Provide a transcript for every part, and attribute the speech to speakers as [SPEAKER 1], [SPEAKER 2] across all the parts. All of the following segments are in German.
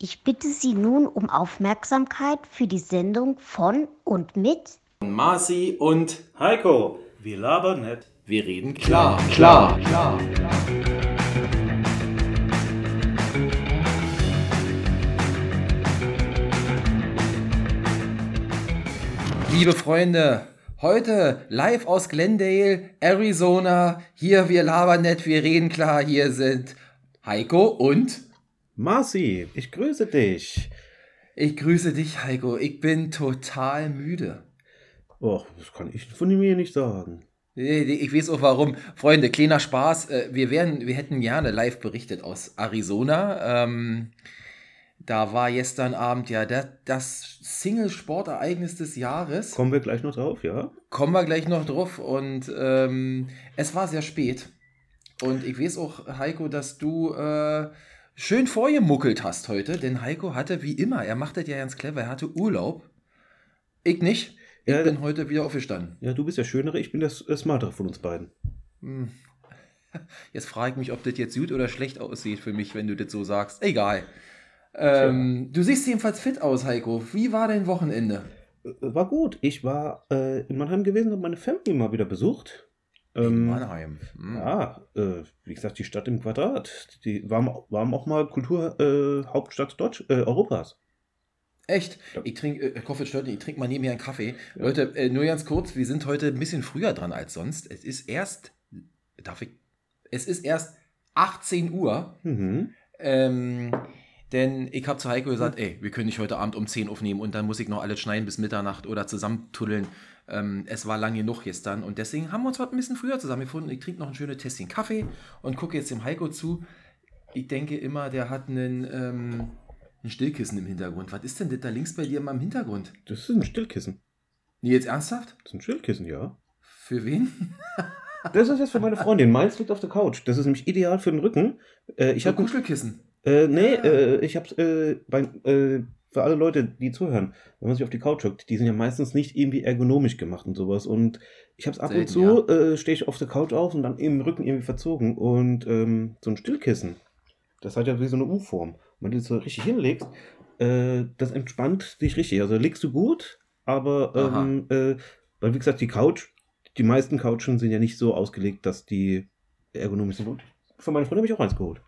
[SPEAKER 1] Ich bitte Sie nun um Aufmerksamkeit für die Sendung von und mit
[SPEAKER 2] Marci und
[SPEAKER 3] Heiko, wir labern nicht.
[SPEAKER 2] wir reden klar.
[SPEAKER 3] Klar, klar.
[SPEAKER 2] Liebe Freunde, heute live aus Glendale, Arizona. Hier wir labern nicht, wir reden klar. Hier sind Heiko und
[SPEAKER 3] Marci, ich grüße dich.
[SPEAKER 2] ich grüße dich, Heiko. Ich bin total müde.
[SPEAKER 3] Och, das kann ich von mir nicht sagen.
[SPEAKER 2] Ich weiß auch warum. Freunde, kleiner Spaß. Äh, Wir, wären, wir hätten gerne live berichtet aus Arizona. Ähm, da war gestern Abend ja das, das Single-Sportereignis des Jahres.
[SPEAKER 3] Kommen wir gleich noch drauf, ja?
[SPEAKER 2] Kommen wir gleich noch drauf. Und ähm, es war sehr spät. Und ich weiß auch, Heiko, dass du äh, schön vorgemuckelt hast heute. Denn Heiko hatte wie immer, er macht das ja ganz clever, er hatte Urlaub. Ich nicht. Ich
[SPEAKER 3] Ja,
[SPEAKER 2] bin heute wieder aufgestanden.
[SPEAKER 3] Ja, du bist der Schönere, ich bin der äh, Smartere von uns beiden.
[SPEAKER 2] Hm. Jetzt frage ich mich, ob das jetzt gut oder schlecht aussieht für mich, wenn du das so sagst. Egal. Ähm, du siehst jedenfalls fit aus, Heiko. Wie war dein Wochenende?
[SPEAKER 3] Äh, War gut. Ich war äh, in Mannheim gewesen und meine Family mal wieder besucht.
[SPEAKER 2] In
[SPEAKER 3] Ähm,
[SPEAKER 2] Mannheim. Hm.
[SPEAKER 3] Ja, äh, wie gesagt, die Stadt im Quadrat. Die waren, waren auch mal Kulturhauptstadt äh, Deutsch, äh, Europas.
[SPEAKER 2] Echt?
[SPEAKER 3] Ja.
[SPEAKER 2] Ich trinke, äh, Koffe stört nicht, ich trinke mal nebenher einen Kaffee.
[SPEAKER 3] Ja.
[SPEAKER 2] Leute, äh, nur ganz kurz, wir sind heute ein bisschen früher dran als sonst. Es ist erst, darf ich, es ist erst 18 Uhr.
[SPEAKER 3] Mhm.
[SPEAKER 2] Ähm, denn ich habe zu Heiko gesagt, ey, wir können nicht heute Abend um 10 aufnehmen und dann muss ich noch alles schneiden bis Mitternacht oder zusammentuddeln. Ähm, es war lang genug gestern und deswegen haben wir uns heute ein bisschen früher zusammengefunden. Ich trinke noch ein schönes Tässchen Kaffee und gucke jetzt dem Heiko zu. Ich denke immer, der hat einen, ähm, ein Stillkissen im Hintergrund. Was ist denn das da links bei dir immer im Hintergrund?
[SPEAKER 3] Das ist ein Stillkissen.
[SPEAKER 2] Nee, jetzt ernsthaft?
[SPEAKER 3] Das ist ein Stillkissen, ja.
[SPEAKER 2] Für wen?
[SPEAKER 3] Das ist jetzt für meine Freundin. Meins liegt auf der Couch. Das ist nämlich ideal für den Rücken. Äh, ich
[SPEAKER 2] habe
[SPEAKER 3] habe
[SPEAKER 2] Kuschelkissen.
[SPEAKER 3] Äh, nee,
[SPEAKER 2] Ah.
[SPEAKER 3] äh, ich hab's äh, bei, äh, für alle Leute, die zuhören, wenn man sich auf die Couch hockt, die sind ja meistens nicht irgendwie ergonomisch gemacht und sowas. Und ich hab's ab
[SPEAKER 2] Selten,
[SPEAKER 3] und zu, äh, stehe ich auf der Couch auf und dann im Rücken irgendwie verzogen. Und ähm, so ein Stillkissen, das hat ja wie so eine U-Form. Wenn du das so richtig hinlegst, äh, das entspannt dich richtig. Also legst du gut, aber ähm, äh, weil wie gesagt, die Couch, die meisten Couchen sind ja nicht so ausgelegt, dass die ergonomisch sind. Und von meiner Freundin habe ich auch eins geholt.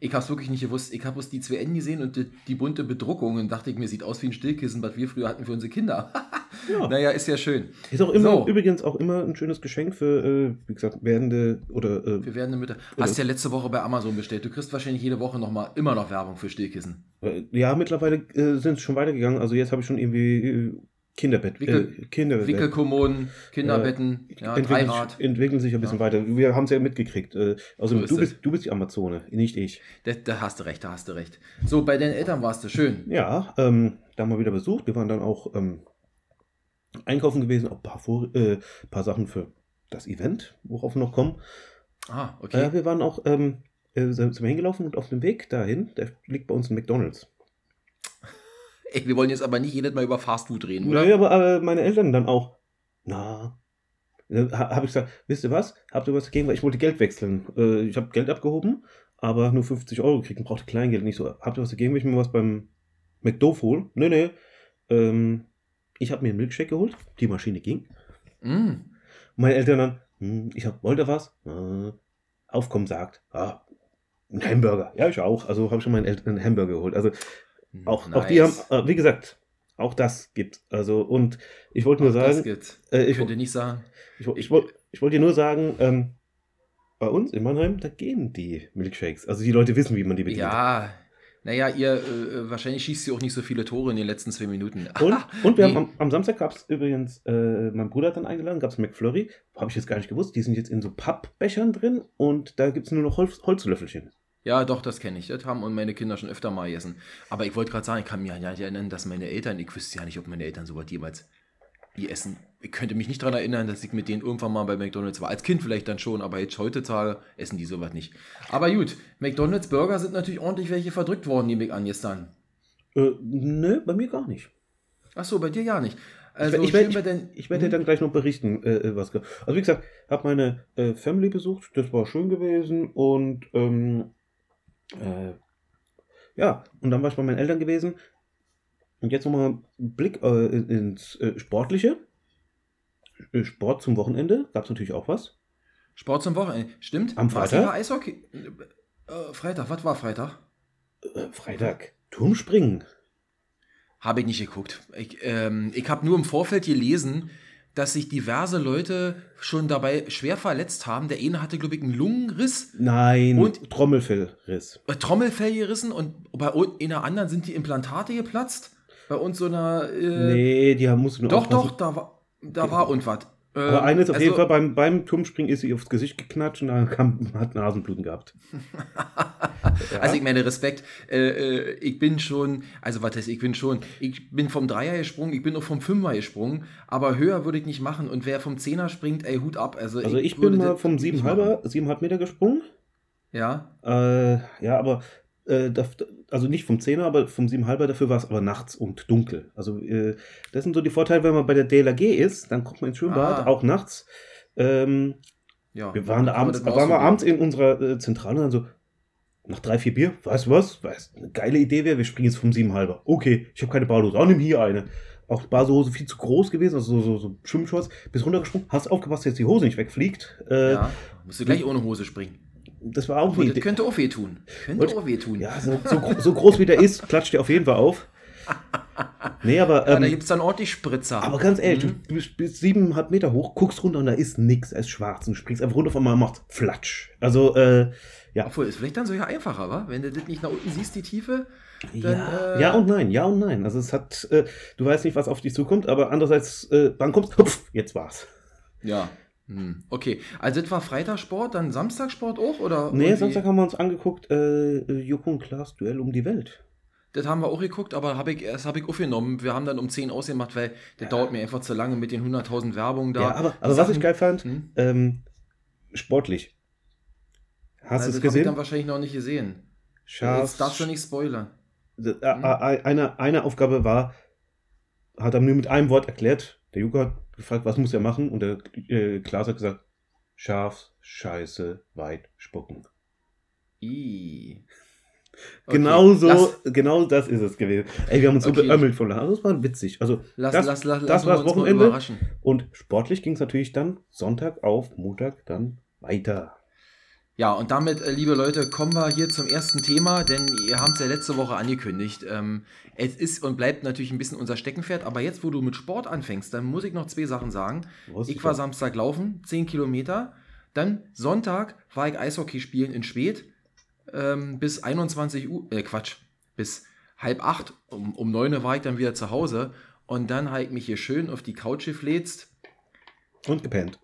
[SPEAKER 2] Ich habe es wirklich nicht gewusst. Ich habe bloß die zwei Enden gesehen und die, die bunte Bedruckung und dachte ich mir, sieht aus wie ein Stillkissen, was wir früher hatten für unsere Kinder.
[SPEAKER 3] Ja.
[SPEAKER 2] naja, ist ja schön.
[SPEAKER 3] Ist auch immer,
[SPEAKER 2] So.
[SPEAKER 3] übrigens auch immer ein schönes Geschenk für, äh, wie gesagt, werdende oder äh,
[SPEAKER 2] Wir werden Mütter. Hast ja letzte Woche bei Amazon bestellt. Du kriegst wahrscheinlich jede Woche noch mal immer noch Werbung für Stillkissen.
[SPEAKER 3] äh, ja, mittlerweile äh, sind es schon weitergegangen. Also jetzt habe ich schon irgendwie äh, Kinderbett,
[SPEAKER 2] Wickel-
[SPEAKER 3] äh, Kinderbett.
[SPEAKER 2] Wickelkommoden, Kinderbetten, ja,
[SPEAKER 3] entwickeln,
[SPEAKER 2] Dreirad.
[SPEAKER 3] sich, entwickeln sich ein bisschen
[SPEAKER 2] Ja.
[SPEAKER 3] weiter. Wir haben es ja mitgekriegt. Äh, also
[SPEAKER 2] So
[SPEAKER 3] du, bist, du bist die Amazone, nicht ich.
[SPEAKER 2] Da, da hast du recht, da hast du recht. So, bei deinen Eltern warst du schön.
[SPEAKER 3] Ja, ähm, da haben wir wieder besucht. Wir waren dann auch ähm, einkaufen gewesen, auch ein paar, Vor äh, paar Sachen für das Event, worauf wir noch kommen.
[SPEAKER 2] Ah, okay.
[SPEAKER 3] Äh, wir waren auch ähm, äh, sind wir hingelaufen und auf dem Weg dahin, da liegt bei uns ein McDonalds.
[SPEAKER 2] Ey, wir wollen jetzt aber nicht jedes Mal über Fastfood reden, oder?
[SPEAKER 3] Naja, aber äh, meine Eltern dann auch. Na. Ha, habe ich gesagt, wisst ihr was? Habt ihr was dagegen? Weil ich wollte Geld wechseln. Äh, ich habe Geld abgehoben, aber nur 50 Euro gekriegt und brauchte Kleingeld. Nicht so, habt ihr was dagegen, wenn ich mir was beim McDo hole? Nee, nee. Ähm, ich habe mir einen Milkshake geholt. Die Maschine ging.
[SPEAKER 2] Mm.
[SPEAKER 3] Meine Eltern dann, hm, ich hab, wollte was. Äh, Aufkommen sagt, ah, ein Hamburger. Ja, ich auch. Also habe ich schon meinen Eltern einen Hamburger geholt. Also auch, auch die haben,
[SPEAKER 2] Nice.
[SPEAKER 3] äh, wie gesagt, auch das gibt. Also, und ich wollte nur
[SPEAKER 2] Auch das
[SPEAKER 3] sagen,
[SPEAKER 2] gibt's.
[SPEAKER 3] äh,
[SPEAKER 2] Ich könnte nicht sagen.
[SPEAKER 3] ich, ich, ich, wollte- ich wollte dir nur sagen, ähm, bei uns in Mannheim, da gehen die Milkshakes. Also die Leute wissen, wie man die bedient.
[SPEAKER 2] Ja, naja, ihr, äh, wahrscheinlich schießt ihr auch nicht so viele Tore in den letzten zwei Minuten.
[SPEAKER 3] Und, und wir
[SPEAKER 2] Nee.
[SPEAKER 3] haben am, am Samstag gab es übrigens, äh, mein Bruder hat dann eingeladen, gab es McFlurry. Habe ich jetzt gar nicht gewusst. Die sind jetzt in so Pappbechern drin und da gibt es nur noch Holz, Holzlöffelchen.
[SPEAKER 2] Ja, doch, das kenne ich. Das haben und meine Kinder schon öfter mal gegessen. Aber ich wollte gerade sagen, ich kann mich ja nicht erinnern, dass meine Eltern, ich wüsste ja nicht, ob meine Eltern sowas jemals essen. Ich könnte mich nicht daran erinnern, dass ich mit denen irgendwann mal bei McDonalds war. Als Kind vielleicht dann schon, aber jetzt heutzutage essen die sowas nicht. Aber gut, McDonalds Burger sind natürlich ordentlich welche verdrückt worden, nehme ich an gestern.
[SPEAKER 3] Äh, nö, bei mir gar nicht.
[SPEAKER 2] Ach so, bei dir ja nicht. Also,
[SPEAKER 3] ich werde ich,
[SPEAKER 2] denn-
[SPEAKER 3] ich werd dir
[SPEAKER 2] Hm?
[SPEAKER 3] dann gleich noch berichten, äh, äh, was. Also wie gesagt, habe meine äh, Family besucht, das war schön gewesen und ähm, äh, Ja, und dann war ich bei meinen Eltern gewesen. Und jetzt nochmal Blick äh, ins äh, Sportliche. Äh, Sport zum Wochenende, gab es natürlich auch was.
[SPEAKER 2] Sport zum Wochenende, stimmt?
[SPEAKER 3] Am Freitag?
[SPEAKER 2] lieber Eishockey? Äh, Freitag, was war Freitag?
[SPEAKER 3] Äh, Freitag, Turmspringen.
[SPEAKER 2] Habe ich nicht geguckt. Ich, ähm, ich habe nur im Vorfeld gelesen, dass sich diverse Leute schon dabei schwer verletzt haben. Der eine hatte, glaube ich, einen Lungenriss,
[SPEAKER 3] Nein,
[SPEAKER 2] Und-
[SPEAKER 3] Trommelfellriss.
[SPEAKER 2] äh, Trommelfell gerissen und bei un- in der anderen sind die Implantate geplatzt. Bei uns so einer. Äh,
[SPEAKER 3] nee, die haben- mussten
[SPEAKER 2] doch, doch, da war, da war und was. Ähm,
[SPEAKER 3] Aber eine ist auf jeden
[SPEAKER 2] also-
[SPEAKER 3] Fall beim, beim Turmspringen ist sie aufs Gesicht geknatscht und dann kam, hat Nasenbluten gehabt. Ja.
[SPEAKER 2] Also ich meine, Respekt, äh, äh, ich bin schon, also was heißt, ich bin schon, ich bin vom Dreier gesprungen, ich bin auch vom Fünfer gesprungen, aber höher würde ich nicht machen und wer vom Zehner springt, ey, Hut ab. Also,
[SPEAKER 3] Also ich
[SPEAKER 2] würde
[SPEAKER 3] bin mal vom
[SPEAKER 2] nicht
[SPEAKER 3] 7,5 7,5 Meter gesprungen.
[SPEAKER 2] Ja,
[SPEAKER 3] Äh, ja, aber äh, da, also nicht vom 10er, aber vom 7,5er, dafür war es aber nachts und dunkel. Also äh, das sind so die Vorteile, wenn man bei der DLRG ist, dann kommt man ins Schwimmbad,
[SPEAKER 2] Ah.
[SPEAKER 3] auch nachts. Ähm,
[SPEAKER 2] ja.
[SPEAKER 3] wir waren da abends, waren wir abends in unserer äh, Zentrale und dann so, nach drei, vier Bier, weißt du was, weißt, eine geile Idee wäre, wir springen jetzt vom 7,5er. Okay, ich habe keine Badehose, auch nimm hier eine. Auch Badehose viel zu groß gewesen, also so, so, so Schwimmshorts, bis runtergesprungen, hast aufgepasst, dass jetzt die Hose nicht wegfliegt. Äh,
[SPEAKER 2] Ja, musst du gleich ohne Hose springen.
[SPEAKER 3] Das war auch eine
[SPEAKER 2] das könnte auch wehtun. Könnte
[SPEAKER 3] Wollte-
[SPEAKER 2] auch wehtun.
[SPEAKER 3] Ja, so, so, so groß wie der ist, klatscht der auf jeden Fall auf. Nee, aber,
[SPEAKER 2] Ja, da
[SPEAKER 3] ähm,
[SPEAKER 2] gibt es dann ordentlich Spritzer.
[SPEAKER 3] aber ganz ehrlich,
[SPEAKER 2] Mhm.
[SPEAKER 3] du bist, bist siebeneinhalb Meter hoch, guckst runter und da ist nix, es ist schwarz und du springst einfach runter von mal macht Flatsch. Also, äh, ja.
[SPEAKER 2] Obwohl, ist vielleicht dann sogar einfacher, wa? Wenn du das nicht nach unten siehst, die Tiefe. Dann,
[SPEAKER 3] ja,
[SPEAKER 2] äh,
[SPEAKER 3] ja und nein, ja und nein. Also es hat, äh, du weißt nicht, was auf dich zukommt, aber andererseits, äh, wann kommst, hupf, jetzt war's.
[SPEAKER 2] Ja. Hm. Okay, also das war Freitagssport, dann Samstagsport auch? Oder
[SPEAKER 3] Nee,
[SPEAKER 2] irgendwie?
[SPEAKER 3] Samstag haben wir uns angeguckt, äh, Joko und Klaas Duell um die Welt.
[SPEAKER 2] Das haben wir auch geguckt, aber hab ich, das habe ich aufgenommen. Wir haben dann um 10 ausgemacht, weil das dauert mir einfach zu lange mit den 100.000 Werbungen da.
[SPEAKER 3] ja, aber, aber was ich geil fand,
[SPEAKER 2] Hm?
[SPEAKER 3] ähm, sportlich. Hast
[SPEAKER 2] Also
[SPEAKER 3] du es
[SPEAKER 2] das hab ich dann
[SPEAKER 3] gesehen?
[SPEAKER 2] wahrscheinlich noch nicht gesehen.
[SPEAKER 3] Scharf,
[SPEAKER 2] Jetzt darfst du nicht spoilern.
[SPEAKER 3] Äh, äh, Eine, eine Aufgabe war, hat er mir mit einem Wort erklärt. Der Joko hat gefragt, was muss er machen? Und der äh, Klaas hat gesagt, scharf, scheiße, weit, spucken.
[SPEAKER 2] I.
[SPEAKER 3] Genau so,
[SPEAKER 2] Lass,
[SPEAKER 3] genau das ist es gewesen. Ey, wir haben uns
[SPEAKER 2] Okay.
[SPEAKER 3] so beömmelt von Also es war witzig. Also,
[SPEAKER 2] lass,
[SPEAKER 3] das-
[SPEAKER 2] lass, lass,
[SPEAKER 3] das
[SPEAKER 2] uns mal
[SPEAKER 3] Wochenende. und sportlich ging es natürlich dann Sonntag auf Montag dann weiter.
[SPEAKER 2] Ja, und damit, äh, liebe Leute, kommen wir hier zum ersten Thema, denn ihr habt es ja letzte Woche angekündigt. Ähm, es ist und bleibt natürlich ein bisschen unser Steckenpferd, aber jetzt, wo du mit Sport anfängst, dann muss ich noch zwei Sachen sagen.
[SPEAKER 3] Wusste
[SPEAKER 2] Ich war. Samstag laufen, 10 Kilometer. Dann Sonntag war ich Eishockey spielen in Schwedt ähm, bis 21 Uhr, äh Quatsch, bis halb acht. Um, um 9 Uhr war ich dann wieder zu Hause und dann habe ich mich hier schön auf die Couch gefläzt.
[SPEAKER 3] Und gepennt.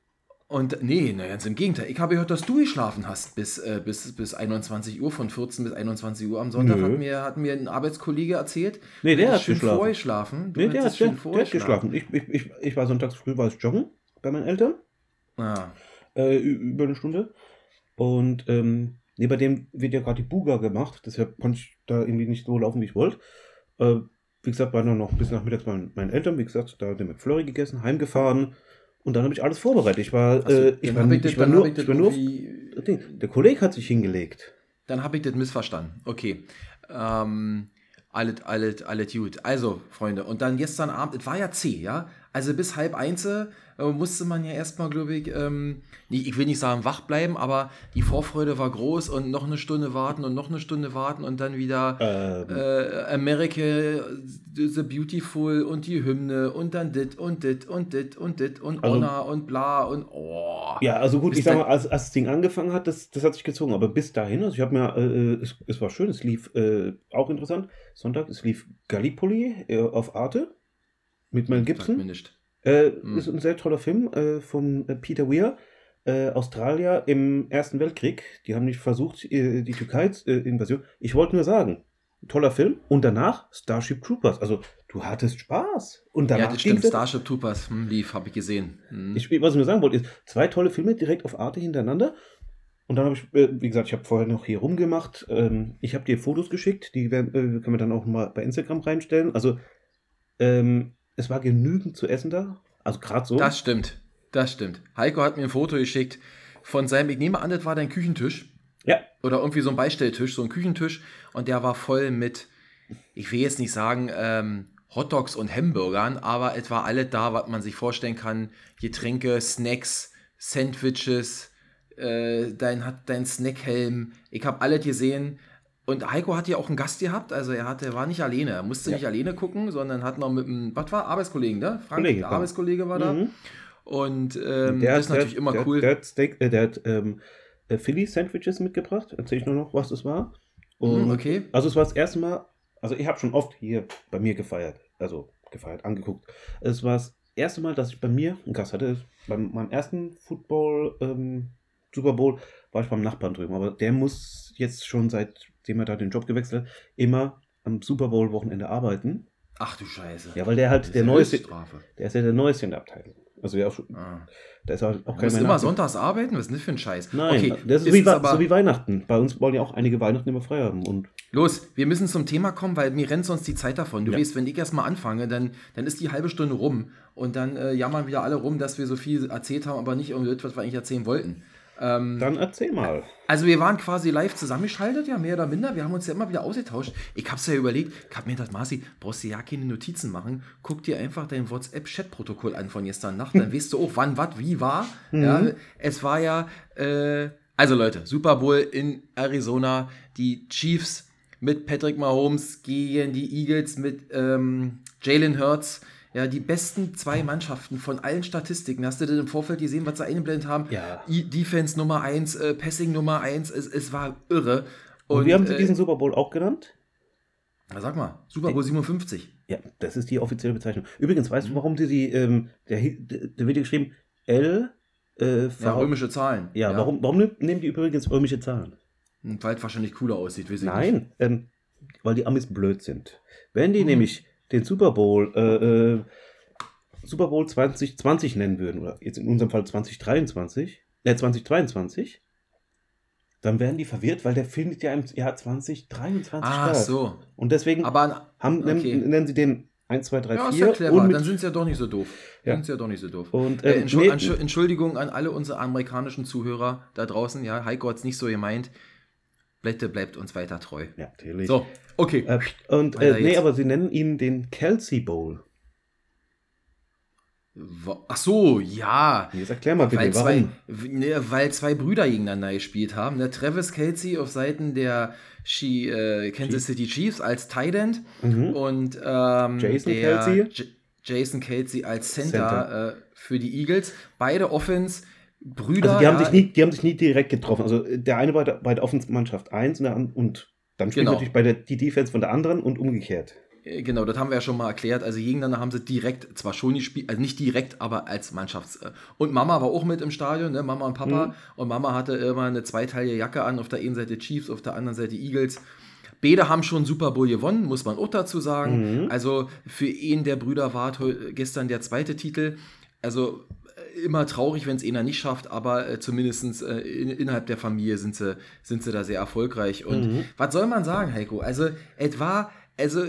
[SPEAKER 2] Und nee, na ganz im Gegenteil. Ich habe gehört, dass du geschlafen hast bis, äh, bis, bis 21 Uhr, von 14 bis 21 Uhr am Sonntag,
[SPEAKER 3] Nö.
[SPEAKER 2] hat mir, hat mir ein Arbeitskollege erzählt.
[SPEAKER 3] Nee, der hat
[SPEAKER 2] schön
[SPEAKER 3] geschlafen.
[SPEAKER 2] vorgeschlafen. Du
[SPEAKER 3] Nee, der hat,
[SPEAKER 2] schön
[SPEAKER 3] der, der hat geschlafen. Ich, ich, ich, ich war sonntags früh, war es joggen bei meinen Eltern.
[SPEAKER 2] Ah.
[SPEAKER 3] äh, über eine Stunde. Und ähm, nee, bei dem wird ja gerade die Buga gemacht, deshalb konnte ich da irgendwie nicht so laufen, wie ich wollte. Äh, wie gesagt, war dann noch bis nachmittags bei meinen Eltern, wie gesagt, da den McFlurry gegessen, heimgefahren und dann habe ich alles vorbereitet. Ich war,
[SPEAKER 2] Achso,
[SPEAKER 3] äh, ich war,
[SPEAKER 2] ich das-
[SPEAKER 3] ich war nur,
[SPEAKER 2] ich
[SPEAKER 3] war nur der Kollege hat sich hingelegt.
[SPEAKER 2] Dann habe ich das missverstanden. Okay. Ähm, alles, alles, alles gut. Also, Freunde, und dann gestern Abend, es war ja C, ja? Also bis halb eins äh, musste man ja erstmal, glaube ich, ähm, nicht, ich will nicht sagen wach bleiben, aber die Vorfreude war groß und noch eine Stunde warten und noch eine Stunde warten und dann wieder
[SPEAKER 3] Ähm,
[SPEAKER 2] äh, America the Beautiful und die Hymne und dann dit und dit und dit und dit und
[SPEAKER 3] Also-
[SPEAKER 2] Honor und bla und oh.
[SPEAKER 3] ja, also gut,
[SPEAKER 2] Bis
[SPEAKER 3] ich sag mal, als, als das Ding angefangen hat, das, das hat sich gezogen. Aber bis dahin, also ich habe mir, äh, es, es war schön, es lief äh, auch interessant. Sonntag, es lief Gallipoli äh, auf Arte mit Mel
[SPEAKER 2] Sagt
[SPEAKER 3] Gibson.
[SPEAKER 2] mir nicht.
[SPEAKER 3] Äh,
[SPEAKER 2] Hm.
[SPEAKER 3] Ist ein sehr toller Film äh, von äh, Peter Weir. Äh, Australier im Ersten Weltkrieg. Die haben nicht versucht, äh, die Türkei-Invasion. ich wollte nur sagen, toller Film. Und danach Starship Troopers. Also, du hattest Spaß. Und
[SPEAKER 2] Ja,
[SPEAKER 3] danach
[SPEAKER 2] das stimmt. Starship Troopers hm, lief, habe ich gesehen. Hm.
[SPEAKER 3] Ich, was ich nur sagen wollte, ist, zwei tolle Filme direkt auf Arte hintereinander. Und dann habe ich, äh, wie gesagt, ich habe vorher noch hier rumgemacht. Ähm, ich habe dir Fotos geschickt, die werden, äh, können wir dann auch mal bei Instagram reinstellen. Also, ähm, es war genügend zu essen da. Also gerade so.
[SPEAKER 2] Das stimmt. Das stimmt. Heiko hat mir ein Foto geschickt von seinem, ich nehme an, das war dein Küchentisch.
[SPEAKER 3] Ja.
[SPEAKER 2] Oder irgendwie so ein Beistelltisch, so ein Küchentisch. Und der war voll mit, ich will jetzt nicht sagen, ähm, Hotdogs und Hamburgern, aber etwa alles da, was man sich vorstellen kann. Getränke, Snacks, Sandwiches, äh, dein, hat dein Snackhelm. Ich habe alles gesehen. Und Heiko hat ja auch einen Gast gehabt, also er hatte, war nicht alleine. Er musste
[SPEAKER 3] Ja.
[SPEAKER 2] nicht alleine gucken, sondern hat noch mit einem, was war, Arbeitskollegen, ne? Frank,
[SPEAKER 3] Kollege,
[SPEAKER 2] der. Arbeitskollege war da.
[SPEAKER 3] Mhm.
[SPEAKER 2] Und ähm,
[SPEAKER 3] der,
[SPEAKER 2] das ist natürlich
[SPEAKER 3] der,
[SPEAKER 2] immer
[SPEAKER 3] der,
[SPEAKER 2] cool.
[SPEAKER 3] Der hat, Steak, äh, der hat ähm, äh, Philly-Sandwiches mitgebracht. Erzähl ich nur noch, was das war. Und
[SPEAKER 2] Mhm, okay.
[SPEAKER 3] Also es war das erste Mal, also ich habe schon oft hier bei mir gefeiert. Also gefeiert, angeguckt. Es war das erste Mal, dass ich bei mir einen Gast hatte. Beim meinem ersten Football ähm, Super Bowl war ich beim Nachbarn drüben. Aber der muss jetzt schon seitdem er da den Job gewechselt hat, immer am Super Bowl Wochenende arbeiten.
[SPEAKER 2] Ach du Scheiße.
[SPEAKER 3] Ja, weil der halt der
[SPEAKER 2] ja
[SPEAKER 3] neueste, der ist ja der neueste in der Abteilung. Also ja, auch schon,
[SPEAKER 2] Ah.
[SPEAKER 3] da ist halt auch
[SPEAKER 2] Du
[SPEAKER 3] kein
[SPEAKER 2] musst
[SPEAKER 3] mehr
[SPEAKER 2] immer sonntags arbeiten? Was ist denn das für ein Scheiß?
[SPEAKER 3] Nein,
[SPEAKER 2] okay,
[SPEAKER 3] das ist,
[SPEAKER 2] ist
[SPEAKER 3] wie,
[SPEAKER 2] aber,
[SPEAKER 3] so wie Weihnachten. Bei uns wollen ja auch einige Weihnachten immer frei haben. Und
[SPEAKER 2] Los, wir müssen zum Thema kommen, weil mir rennt sonst die Zeit davon. Du
[SPEAKER 3] Ja.
[SPEAKER 2] weißt, wenn ich erstmal anfange, dann, dann ist die halbe Stunde rum und dann äh, jammern wieder alle rum, dass wir so viel erzählt haben, aber nicht irgendwie das, was wir eigentlich erzählen wollten. Ähm,
[SPEAKER 3] dann erzähl mal.
[SPEAKER 2] also wir waren quasi live zusammengeschaltet, ja, mehr oder minder. Wir haben uns ja immer wieder ausgetauscht. Ich hab's ja überlegt, ich hab mir gedacht, Marci, brauchst du ja keine Notizen machen. Guck dir einfach dein WhatsApp-Chat-Protokoll an von gestern Nacht. Dann weißt du auch, wann, was, wie war. Ja, es war ja, äh, also Leute, Super Bowl in Arizona. Die Chiefs mit Patrick Mahomes gegen die Eagles mit ähm, Jalen Hurts. Ja, die besten zwei Mannschaften von allen Statistiken. Hast du das im Vorfeld gesehen, was sie eingeblendet haben?
[SPEAKER 3] Ja.
[SPEAKER 2] I- Defense Nummer 1, äh, Passing Nummer 1, es, es war irre.
[SPEAKER 3] Und, wie haben sie
[SPEAKER 2] äh,
[SPEAKER 3] diesen Super Bowl auch genannt?
[SPEAKER 2] na, Sag mal, Super Bowl 57.
[SPEAKER 3] Ja, das ist die offizielle Bezeichnung. Übrigens, weißt du, warum die, die ähm, der, der, wird geschrieben L, äh.
[SPEAKER 2] Ja, römische Zahlen.
[SPEAKER 3] Ja, Warum, warum nehm- nehmen die übrigens römische Zahlen?
[SPEAKER 2] Hm, Weil es wahrscheinlich cooler aussieht, weiß ich nicht.
[SPEAKER 3] Nein, ähm, weil die Amis blöd sind. Wenn die
[SPEAKER 2] Hm.
[SPEAKER 3] nämlich den Super Bowl, äh, äh, Super Bowl 2020 nennen würden, oder jetzt in unserem Fall 2023, äh, 2022, dann wären die verwirrt, weil der findet ja im Jahr 2023
[SPEAKER 2] Ach
[SPEAKER 3] statt.
[SPEAKER 2] so.
[SPEAKER 3] Und deswegen
[SPEAKER 2] Aber
[SPEAKER 3] haben, nennen,
[SPEAKER 2] okay.
[SPEAKER 3] nennen sie den 1, 2, 3,
[SPEAKER 2] ja, ist
[SPEAKER 3] 4
[SPEAKER 2] ja clever. Dann sind sie ja doch nicht so doof.
[SPEAKER 3] Ja.
[SPEAKER 2] Sind sie ja doch nicht so doof.
[SPEAKER 3] Und,
[SPEAKER 2] Äh,
[SPEAKER 3] ähm,
[SPEAKER 2] Entschu- Entschuldigung an alle unsere amerikanischen Zuhörer da draußen. Ja, Heiko hat es nicht so gemeint. Bitte bleibt uns weiter treu.
[SPEAKER 3] ja, natürlich.
[SPEAKER 2] So, okay.
[SPEAKER 3] Äh, und äh, nee, aber sie nennen ihn den Kelsey Bowl.
[SPEAKER 2] Ach so, ja.
[SPEAKER 3] Jetzt erklär mal bitte,
[SPEAKER 2] Weil zwei,
[SPEAKER 3] warum.
[SPEAKER 2] ne, weil zwei Brüder gegeneinander gespielt haben. Ne? Travis Kelsey auf Seiten der Chi, äh, Kansas City Chiefs als Tight End
[SPEAKER 3] Mhm.
[SPEAKER 2] und ähm,
[SPEAKER 3] Jason
[SPEAKER 2] der
[SPEAKER 3] Kelce?
[SPEAKER 2] J Jason Kelsey als Center,
[SPEAKER 3] Center.
[SPEAKER 2] Äh, für die Eagles. Beide Offense Brüder.
[SPEAKER 3] Also die haben,
[SPEAKER 2] ja,
[SPEAKER 3] sich nie, die haben sich nie direkt getroffen. Also der eine bei der, bei der Offensmannschaft 1 und, der und dann spielt
[SPEAKER 2] Genau.
[SPEAKER 3] natürlich bei der, die Defense von der anderen und umgekehrt.
[SPEAKER 2] Äh, Genau, das haben wir ja schon mal erklärt. Also gegeneinander haben sie direkt, zwar schon gespielt, also nicht direkt, aber als Mannschafts... äh, Und Mama war auch mit im Stadion, ne? Mama und Papa.
[SPEAKER 3] Mhm.
[SPEAKER 2] Und Mama hatte immer eine zweiteilige Jacke an, auf der einen Seite Chiefs, auf der anderen Seite Eagles. Beide haben schon Super Bowl gewonnen, muss man auch dazu sagen.
[SPEAKER 3] Mhm.
[SPEAKER 2] Also für ihn der Brüder war gestern der zweite Titel. Also immer traurig, wenn es einer nicht schafft, aber äh, zumindest äh, in, innerhalb der Familie sind sie, sind sie da sehr erfolgreich. Und
[SPEAKER 3] Mhm.
[SPEAKER 2] was soll man sagen, Heiko? Also, es war, also,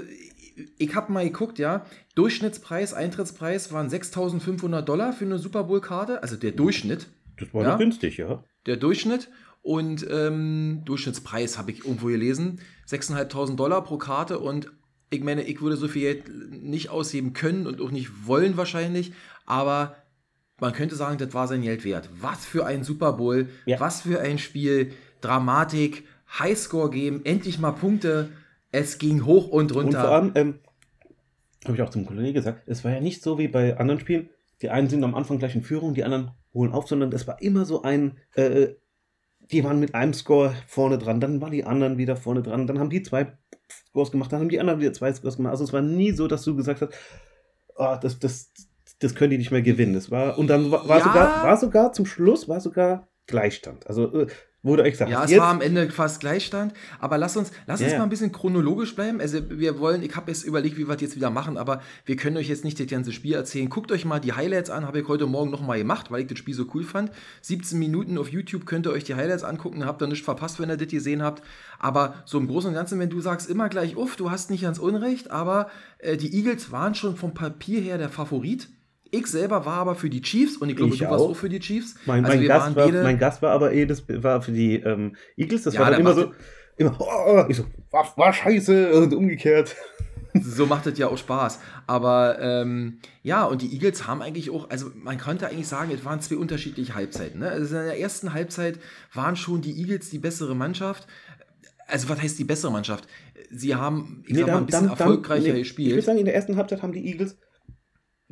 [SPEAKER 2] ich habe mal geguckt, ja, Durchschnittspreis, Eintrittspreis waren 6.500 Dollar für eine Super Bowl-Karte, also der Durchschnitt,
[SPEAKER 3] Das war
[SPEAKER 2] Ja?
[SPEAKER 3] günstig, ja.
[SPEAKER 2] der Durchschnitt. Und ähm, Durchschnittspreis habe ich irgendwo gelesen, 6.500 Dollar pro Karte und ich meine, ich würde so viel Geld nicht ausgeben können und auch nicht wollen wahrscheinlich, aber man könnte sagen, das war sein Geld wert. Was für ein Super Bowl,
[SPEAKER 3] Ja.
[SPEAKER 2] was für ein Spiel, Dramatik, Highscore geben, endlich mal Punkte. Es ging hoch und runter.
[SPEAKER 3] Und vor allem, ähm, habe ich auch zum Kollegen gesagt, es war ja nicht so wie bei anderen Spielen, die einen sind am Anfang gleich in Führung, die anderen holen auf, sondern es war immer so ein, äh, die waren mit einem Score vorne dran, dann waren die anderen wieder vorne dran, dann haben die zwei Scores gemacht, dann haben die anderen wieder zwei Scores gemacht. Also es war nie so, dass du gesagt hast, ah, das, das, das können die nicht mehr gewinnen. Das war, und dann war, war,
[SPEAKER 2] Ja.
[SPEAKER 3] sogar, war sogar zum Schluss, war sogar Gleichstand. Also äh, wurde echt gesagt,
[SPEAKER 2] Ja, es war am Ende fast Gleichstand. Aber lass uns, lass
[SPEAKER 3] Ja,
[SPEAKER 2] uns mal ein bisschen chronologisch bleiben. Also wir wollen, ich habe jetzt überlegt, wie wir das jetzt wieder machen, aber wir können euch jetzt nicht das ganze Spiel erzählen. Guckt euch mal die Highlights an, habe ich heute Morgen nochmal gemacht, weil ich das Spiel so cool fand. 17 Minuten auf YouTube könnt ihr euch die Highlights angucken, habt ihr nichts verpasst, wenn ihr das gesehen habt. Aber so im Großen und Ganzen, wenn du sagst immer gleich, uff, du hast nicht ganz Unrecht, aber äh, die Eagles waren schon vom Papier her der Favorit. Ich selber war aber für die Chiefs und ich glaube,
[SPEAKER 3] Ich
[SPEAKER 2] du warst
[SPEAKER 3] auch.
[SPEAKER 2] auch für die Chiefs.
[SPEAKER 3] Mein,
[SPEAKER 2] also
[SPEAKER 3] mein, Gast war, mein Gast war aber eh, das war für die ähm, Eagles. Das
[SPEAKER 2] Ja,
[SPEAKER 3] war dann immer so, immer, oh, ich so, war, war scheiße und umgekehrt.
[SPEAKER 2] so macht es ja auch Spaß. Aber ähm, ja, und die Eagles haben eigentlich auch, also man könnte eigentlich sagen, es waren zwei unterschiedliche Halbzeiten. Ne? Also in der ersten Halbzeit waren schon die Eagles die bessere Mannschaft. Also was heißt die bessere Mannschaft? Sie haben, ich sag mal, ein bisschen erfolgreicher
[SPEAKER 3] nee, Ich würde
[SPEAKER 2] gespielt.
[SPEAKER 3] sagen, in der ersten Halbzeit haben die Eagles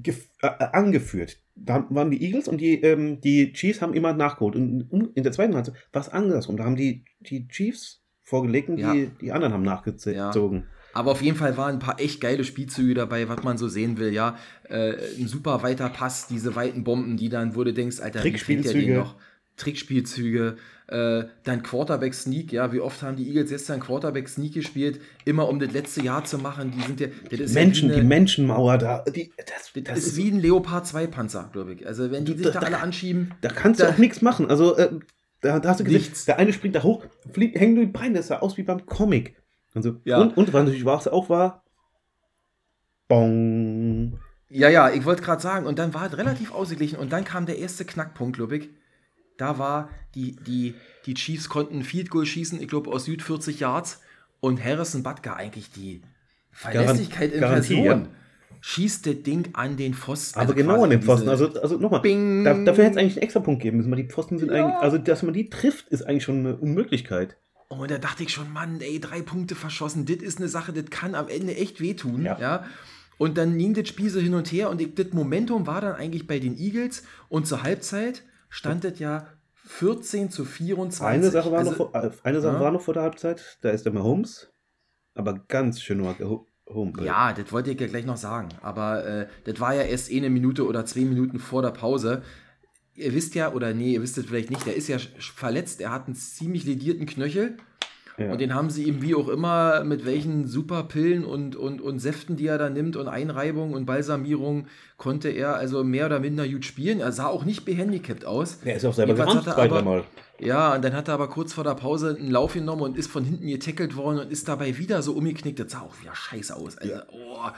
[SPEAKER 3] äh, äh, angeführt. Da waren die Eagles und die, ähm, die Chiefs haben immer nachgeholt. Und in der zweiten Halbzeit war es andersrum. Da haben die, die Chiefs vorgelegt und
[SPEAKER 2] Ja.
[SPEAKER 3] die, die anderen haben nachgezogen.
[SPEAKER 2] Aber auf jeden Fall waren ein paar echt geile Spielzüge dabei, was man so sehen will, ja. Äh, ein super weiter Pass, diese weiten Bomben, die dann, wo du denkst, Alter, wie fängt der den noch? Trickspielzüge, äh, dann Quarterback-Sneak, ja, wie oft haben die Eagles gestern Quarterback-Sneak gespielt, immer um das letzte Jahr zu machen, die sind ja,
[SPEAKER 3] Menschen,
[SPEAKER 2] ja wie
[SPEAKER 3] die
[SPEAKER 2] eine,
[SPEAKER 3] Menschenmauer da, die, das,
[SPEAKER 2] das,
[SPEAKER 3] das
[SPEAKER 2] ist wie ein Leopard 2 Panzer, glaube ich. Also wenn die sich
[SPEAKER 3] Da-
[SPEAKER 2] da
[SPEAKER 3] da-
[SPEAKER 2] alle anschieben,
[SPEAKER 3] da kannst du
[SPEAKER 2] da-
[SPEAKER 3] auch nichts machen. Also, äh, da, da hast du gesehen,
[SPEAKER 2] Nichts.
[SPEAKER 3] der eine springt da hoch, fliegt, hängt nur die Beine, das sah aus wie beim Comic. Und, so.
[SPEAKER 2] Ja.
[SPEAKER 3] und, und was natürlich war, auch war, Bong.
[SPEAKER 2] Ja, ja, ich wollte gerade sagen, und dann war es relativ ausgeglichen und dann kam der erste Knackpunkt, glaube ich. Da war, die, die, die Chiefs konnten Field Goal schießen, ich glaube aus Süd 40 Yards und Harrison Butker eigentlich die Verlässlichkeit in
[SPEAKER 3] Garantie,
[SPEAKER 2] Person.
[SPEAKER 3] ja.
[SPEAKER 2] Schießt das Ding an den Pfosten.
[SPEAKER 3] Aber
[SPEAKER 2] also
[SPEAKER 3] genau an den Pfosten. Also, also nochmal, da, dafür hätte es eigentlich einen extra Punkt geben müssen, die Pfosten sind
[SPEAKER 2] Ja.
[SPEAKER 3] eigentlich, also dass man die trifft, ist eigentlich schon eine Unmöglichkeit.
[SPEAKER 2] Und da dachte ich schon, Mann, ey, drei Punkte verschossen, das ist eine Sache, das kann am Ende echt wehtun. Ja.
[SPEAKER 3] Ja.
[SPEAKER 2] Und dann ging das Spiel so hin und her und das Momentum war dann eigentlich bei den Eagles und zur Halbzeit stand das ja 14 zu 24.
[SPEAKER 3] Eine Sache, war,
[SPEAKER 2] Also-
[SPEAKER 3] noch, vor, äh, eine Sache
[SPEAKER 2] Ja.
[SPEAKER 3] war noch vor der Halbzeit, da ist der Mahomes, aber ganz schön nur gehumpelt.
[SPEAKER 2] Ja, das wollte ich ja gleich noch sagen. Aber äh, das war ja erst eine Minute oder zwei Minuten vor der Pause. Ihr wisst ja, oder nee, ihr wisst es vielleicht nicht, der ist ja verletzt. Er hat einen ziemlich ledierten Knöchel.
[SPEAKER 3] Ja.
[SPEAKER 2] Und den haben sie ihm wie auch immer mit welchen super Pillen und, und, und Säften, die er da nimmt und Einreibung und Balsamierung, konnte er also mehr oder minder gut spielen. Er sah auch nicht behandicapt aus.
[SPEAKER 3] Er ist auch selber gerannt,
[SPEAKER 2] er
[SPEAKER 3] zwei, dreimal.
[SPEAKER 2] Ja, und dann hat er aber kurz vor der Pause einen Lauf genommen und ist von hinten getackelt worden und ist dabei wieder so umgeknickt. Das sah auch wieder scheiße aus. Also, oh.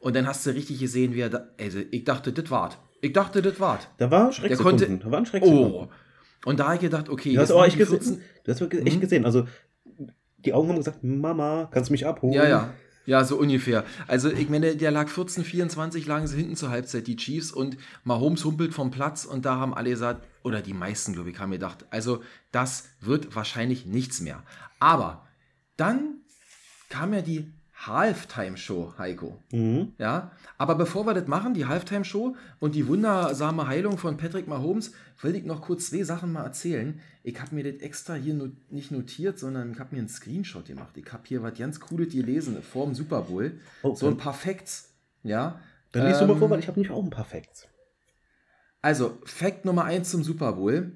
[SPEAKER 2] Und dann hast du richtig gesehen, wie er da. Also, ich dachte, das wart. Ich dachte, das wart.
[SPEAKER 3] Da war
[SPEAKER 2] Der
[SPEAKER 3] Schrecksekunden.
[SPEAKER 2] konnte.
[SPEAKER 3] da waren Schrecksekunden.
[SPEAKER 2] Oh. Und da habe ich gedacht, okay.
[SPEAKER 3] Du hast auch echt gesehen.
[SPEAKER 2] 14
[SPEAKER 3] Du hast echt
[SPEAKER 2] Mhm.
[SPEAKER 3] gesehen. Also, die Augen haben gesagt, Mama, kannst du mich abholen?
[SPEAKER 2] Ja, ja. Ja, so ungefähr. Also, ich meine, der lag 14, 24, lagen sie hinten zur Halbzeit, die Chiefs, und Mahomes humpelt vom Platz und da haben alle gesagt, oder die meisten, glaube ich, haben gedacht, also, das wird wahrscheinlich nichts mehr. Aber dann kam ja die Halftime-Show, Heiko.
[SPEAKER 3] Mhm.
[SPEAKER 2] Ja, aber bevor wir das machen, die Halftime-Show und die wundersame Heilung von Patrick Mahomes, will ich noch kurz zwei Sachen mal erzählen. Ich habe mir das extra hier not nicht notiert, sondern ich habe mir einen Screenshot gemacht. Ich habe hier was ganz Cooles gelesen vor dem Super Bowl.
[SPEAKER 3] Oh,
[SPEAKER 2] so ein paar Facts. Ja.
[SPEAKER 3] Dann liest du mal
[SPEAKER 2] Ähm,
[SPEAKER 3] vor, weil ich habe nicht auch ein paar Facts.
[SPEAKER 2] Also, Fact Nummer eins zum Super Bowl.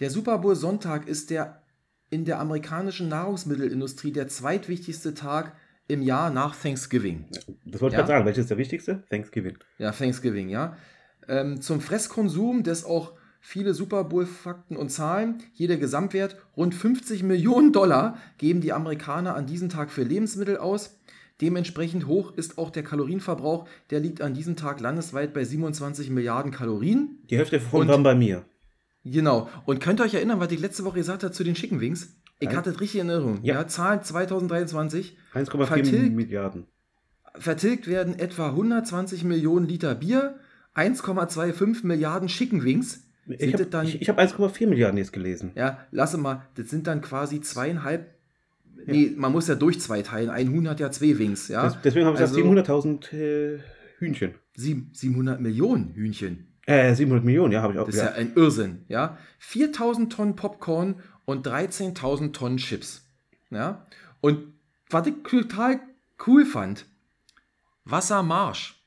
[SPEAKER 2] Der Super Bowl Sonntag ist der in der amerikanischen Nahrungsmittelindustrie der zweitwichtigste Tag im Jahr nach Thanksgiving.
[SPEAKER 3] Das wollte ich
[SPEAKER 2] Ja.
[SPEAKER 3] gerade sagen. Welches ist der wichtigste? Thanksgiving.
[SPEAKER 2] Ja, Thanksgiving, ja. Ähm, zum Fresskonsum, das auch viele Super Bowl-Fakten und Zahlen, hier der Gesamtwert, rund 50 Millionen Dollar geben die Amerikaner an diesem Tag für Lebensmittel aus. Dementsprechend hoch ist auch der Kalorienverbrauch, der liegt an diesem Tag landesweit bei 27 Milliarden Kalorien.
[SPEAKER 3] Die Hälfte davon
[SPEAKER 2] Und-
[SPEAKER 3] waren bei mir.
[SPEAKER 2] Genau. Und könnt ihr euch erinnern, was ich letzte Woche gesagt habe zu den Chicken Wings? Ich hatte es richtig in Erinnerung.
[SPEAKER 3] Ja.
[SPEAKER 2] Ja, Zahlen 2023.
[SPEAKER 3] 1,4
[SPEAKER 2] Vertilgt-
[SPEAKER 3] Milliarden.
[SPEAKER 2] Vertilgt werden etwa 120 Millionen Liter Bier, 1,25 Milliarden Chicken Wings.
[SPEAKER 3] Ich habe
[SPEAKER 2] das
[SPEAKER 3] hab 1,4 Milliarden jetzt gelesen.
[SPEAKER 2] Ja, lasse mal, das sind dann quasi zweieinhalb. Nee, man muss ja durch zwei teilen. Ein Huhn hat ja zwei Wings, ja.
[SPEAKER 3] Das, deswegen habe ich
[SPEAKER 2] Also-
[SPEAKER 3] gesagt 700.000 äh, Hühnchen.
[SPEAKER 2] Sieb- 700 Millionen Hühnchen.
[SPEAKER 3] Äh, 700 Millionen, ja, habe ich auch.
[SPEAKER 2] Das ist ja ein Irrsinn, ja. 4000 Tonnen Popcorn und 13.000 Tonnen Chips, ja. Und was ich total cool fand, Wassermarsch.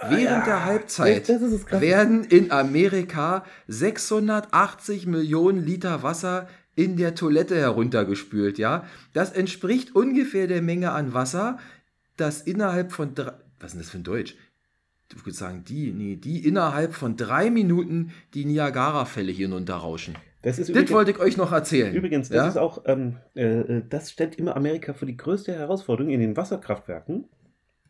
[SPEAKER 2] Während
[SPEAKER 3] ja.
[SPEAKER 2] der Halbzeit werden in Amerika 680 Millionen Liter Wasser in der Toilette heruntergespült, ja. Das entspricht ungefähr der Menge an Wasser, das innerhalb von drei, was ist das für ein Deutsch? Ich würde sagen, die, nee, die innerhalb von drei Minuten die Niagara-Fälle hier hinunterrauschen.
[SPEAKER 3] Das ist
[SPEAKER 2] Das
[SPEAKER 3] übrigens,
[SPEAKER 2] wollte ich euch noch erzählen.
[SPEAKER 3] übrigens das
[SPEAKER 2] ja?
[SPEAKER 3] ist auch, ähm, äh, äh, das stellt immer Amerika für die größte Herausforderung in den Wasserkraftwerken.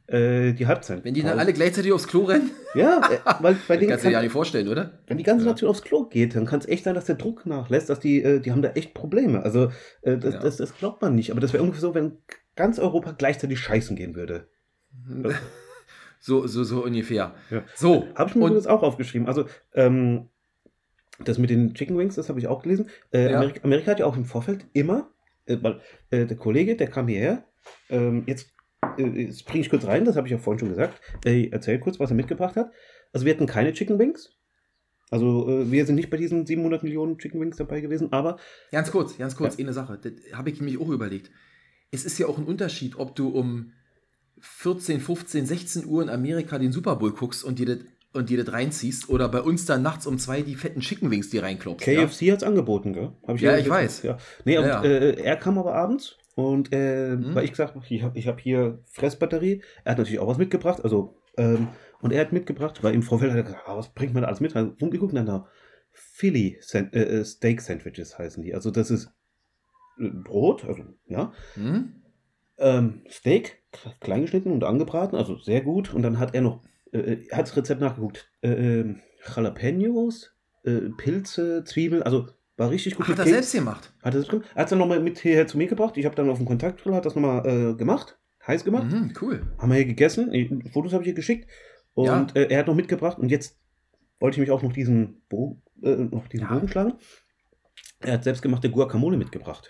[SPEAKER 3] äh, die Halbzeit.
[SPEAKER 2] Wenn die dann alle gleichzeitig aufs Klo rennen,
[SPEAKER 3] Ja, äh, weil bei denen
[SPEAKER 2] kannst du dir ja nicht vorstellen, oder?
[SPEAKER 3] wenn die ganze
[SPEAKER 2] Ja.
[SPEAKER 3] Nation aufs Klo geht, dann kann es echt sein, dass der Druck nachlässt, dass die, äh, die haben da echt Probleme. Also äh, das,
[SPEAKER 2] Ja.
[SPEAKER 3] das, das glaubt man nicht. Aber das wäre ungefähr so, wenn ganz Europa gleichzeitig scheißen gehen würde.
[SPEAKER 2] So, so, so ungefähr.
[SPEAKER 3] Ja.
[SPEAKER 2] So,
[SPEAKER 3] Habe ich mir übrigens auch aufgeschrieben. Also, ähm, das mit den Chicken Wings, das habe ich auch gelesen. Äh,
[SPEAKER 2] Ja.
[SPEAKER 3] Amerika, Amerika hat ja auch im Vorfeld immer, äh, weil äh, der Kollege, der kam hierher, ähm, jetzt, äh, jetzt bringe ich kurz rein, das habe ich ja vorhin schon gesagt. Äh, erzähl kurz, was er mitgebracht hat. Also, wir hatten keine Chicken Wings. Also, äh, wir sind nicht bei diesen 700 Millionen Chicken Wings dabei gewesen, aber
[SPEAKER 2] ganz kurz, ganz kurz, eine Sache. Habe ich nämlich auch überlegt. Es ist ja auch ein Unterschied, ob du um 14, 15, 16 Uhr in Amerika den Super Bowl guckst und dir das und dir das reinziehst oder bei uns dann nachts um zwei die fetten Chicken Wings die reinklopfst. ja?
[SPEAKER 3] KFC hat es angeboten, gell? Hab
[SPEAKER 2] Ja, ich weiß.
[SPEAKER 3] Ja. Nee, und,
[SPEAKER 2] Ja, ja.
[SPEAKER 3] Äh, er kam aber abends und äh,
[SPEAKER 2] Mhm.
[SPEAKER 3] weil ich gesagt habe, ich habe ich hab hier Fressbatterie. Er hat natürlich auch was mitgebracht. Also, ähm, und er hat mitgebracht, weil im Vorfeld hat er gesagt, ah, was bringt man da alles mit? Hat rumgeguckt und dann da Philly San äh, äh, Steak Sandwiches heißen die. Also, das ist äh, Brot, also, ja.
[SPEAKER 2] Hm?
[SPEAKER 3] Ähm, Steak, klein geschnitten und angebraten, also sehr gut. Und dann hat er noch, äh, er hat das Rezept nachgeguckt. Äh, ähm, Jalapenos, äh, Pilze, Zwiebeln, also war richtig gut.
[SPEAKER 2] Hat er selbst gemacht.
[SPEAKER 3] Hat er drin? Er hat es dann nochmal mit hierher zu mir gebracht. Ich habe dann auf dem Kontaktgrill, hat das nochmal äh, gemacht, heiß gemacht.
[SPEAKER 2] Mhm, cool.
[SPEAKER 3] Haben wir hier gegessen. Ich, Fotos habe ich hier geschickt. Und
[SPEAKER 2] Ja.
[SPEAKER 3] äh, er hat noch mitgebracht. Und jetzt wollte ich mich auch noch diesen, Bo äh, noch diesen
[SPEAKER 2] Ja.
[SPEAKER 3] Bogen schlagen. Er hat selbstgemachte Guacamole mitgebracht.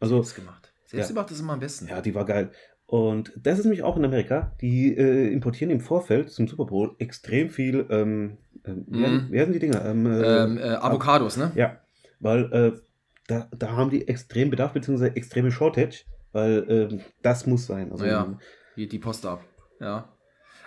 [SPEAKER 3] Also,
[SPEAKER 2] Selbst gemacht. Selbst gemacht ist immer am besten.
[SPEAKER 3] ja, die war geil. Und das ist nämlich auch in Amerika. Die äh, importieren im Vorfeld zum Super Bowl extrem viel. Ähm,
[SPEAKER 2] Mhm.
[SPEAKER 3] heißen- wie heißen die Dinger? Ähm, äh,
[SPEAKER 2] Ähm, äh, Avocados, ne?
[SPEAKER 3] ja, weil äh, da, da haben die extrem Bedarf, beziehungsweise extreme Shortage, weil ähm, das muss sein. Also,
[SPEAKER 2] Ja. Hier die Post ab. Ja.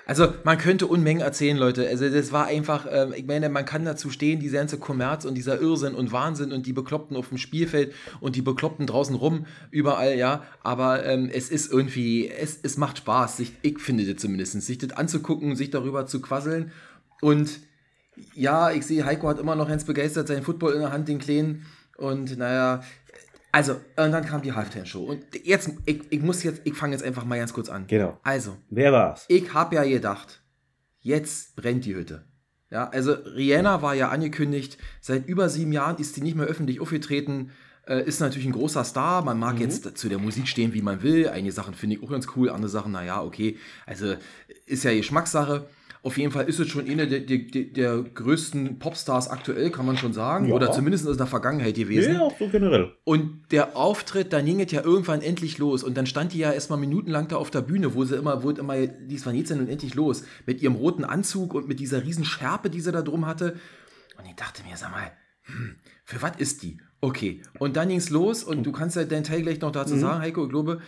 [SPEAKER 2] Also man könnte Unmengen erzählen, Leute. Also das war einfach, ähm, ich meine, man kann dazu stehen, dieser ganze Kommerz und dieser Irrsinn und Wahnsinn und die Bekloppten auf dem Spielfeld und die Bekloppten draußen rum, überall, ja. Aber ähm, es ist irgendwie, es, es macht Spaß, sich, ich finde das zumindest, sich das anzugucken, sich darüber zu quasseln. Und ja, ich sehe, Heiko hat immer noch ganz begeistert seinen Football in der Hand, den Kleinen. Und naja, also, und dann kam die Halftime-Show. Und jetzt, ich, ich muss jetzt, ich fange jetzt einfach mal ganz kurz an.
[SPEAKER 3] Genau.
[SPEAKER 2] Also,
[SPEAKER 3] Wer war's?
[SPEAKER 2] ich habe ja gedacht, jetzt brennt die Hütte. Ja, also Rihanna war ja angekündigt, seit über sieben Jahren ist die nicht mehr öffentlich aufgetreten, äh, ist natürlich ein großer Star. Man mag jetzt zu der Musik stehen, wie man will. Einige Sachen finde ich auch ganz cool, andere Sachen, naja, okay. Also ist ja Geschmackssache. Auf jeden Fall ist es schon eine der, der, der, größten Popstars aktuell, kann man schon sagen.
[SPEAKER 3] Ja.
[SPEAKER 2] Oder zumindest aus der Vergangenheit gewesen.
[SPEAKER 3] Ja, auch so generell.
[SPEAKER 2] Und der Auftritt, dann ging es ja irgendwann endlich los. Und dann stand die ja erstmal minutenlang da auf der Bühne, wo sie immer, wo es immer, dies war jetzt und endlich los. Mit ihrem roten Anzug und mit dieser riesen Schärpe, die sie da drum hatte. Und ich dachte mir, sag mal, hm, für was ist die? Okay. Und dann ging's los und du kannst ja deinen Teil gleich noch dazu sagen, Heiko, ich glaube,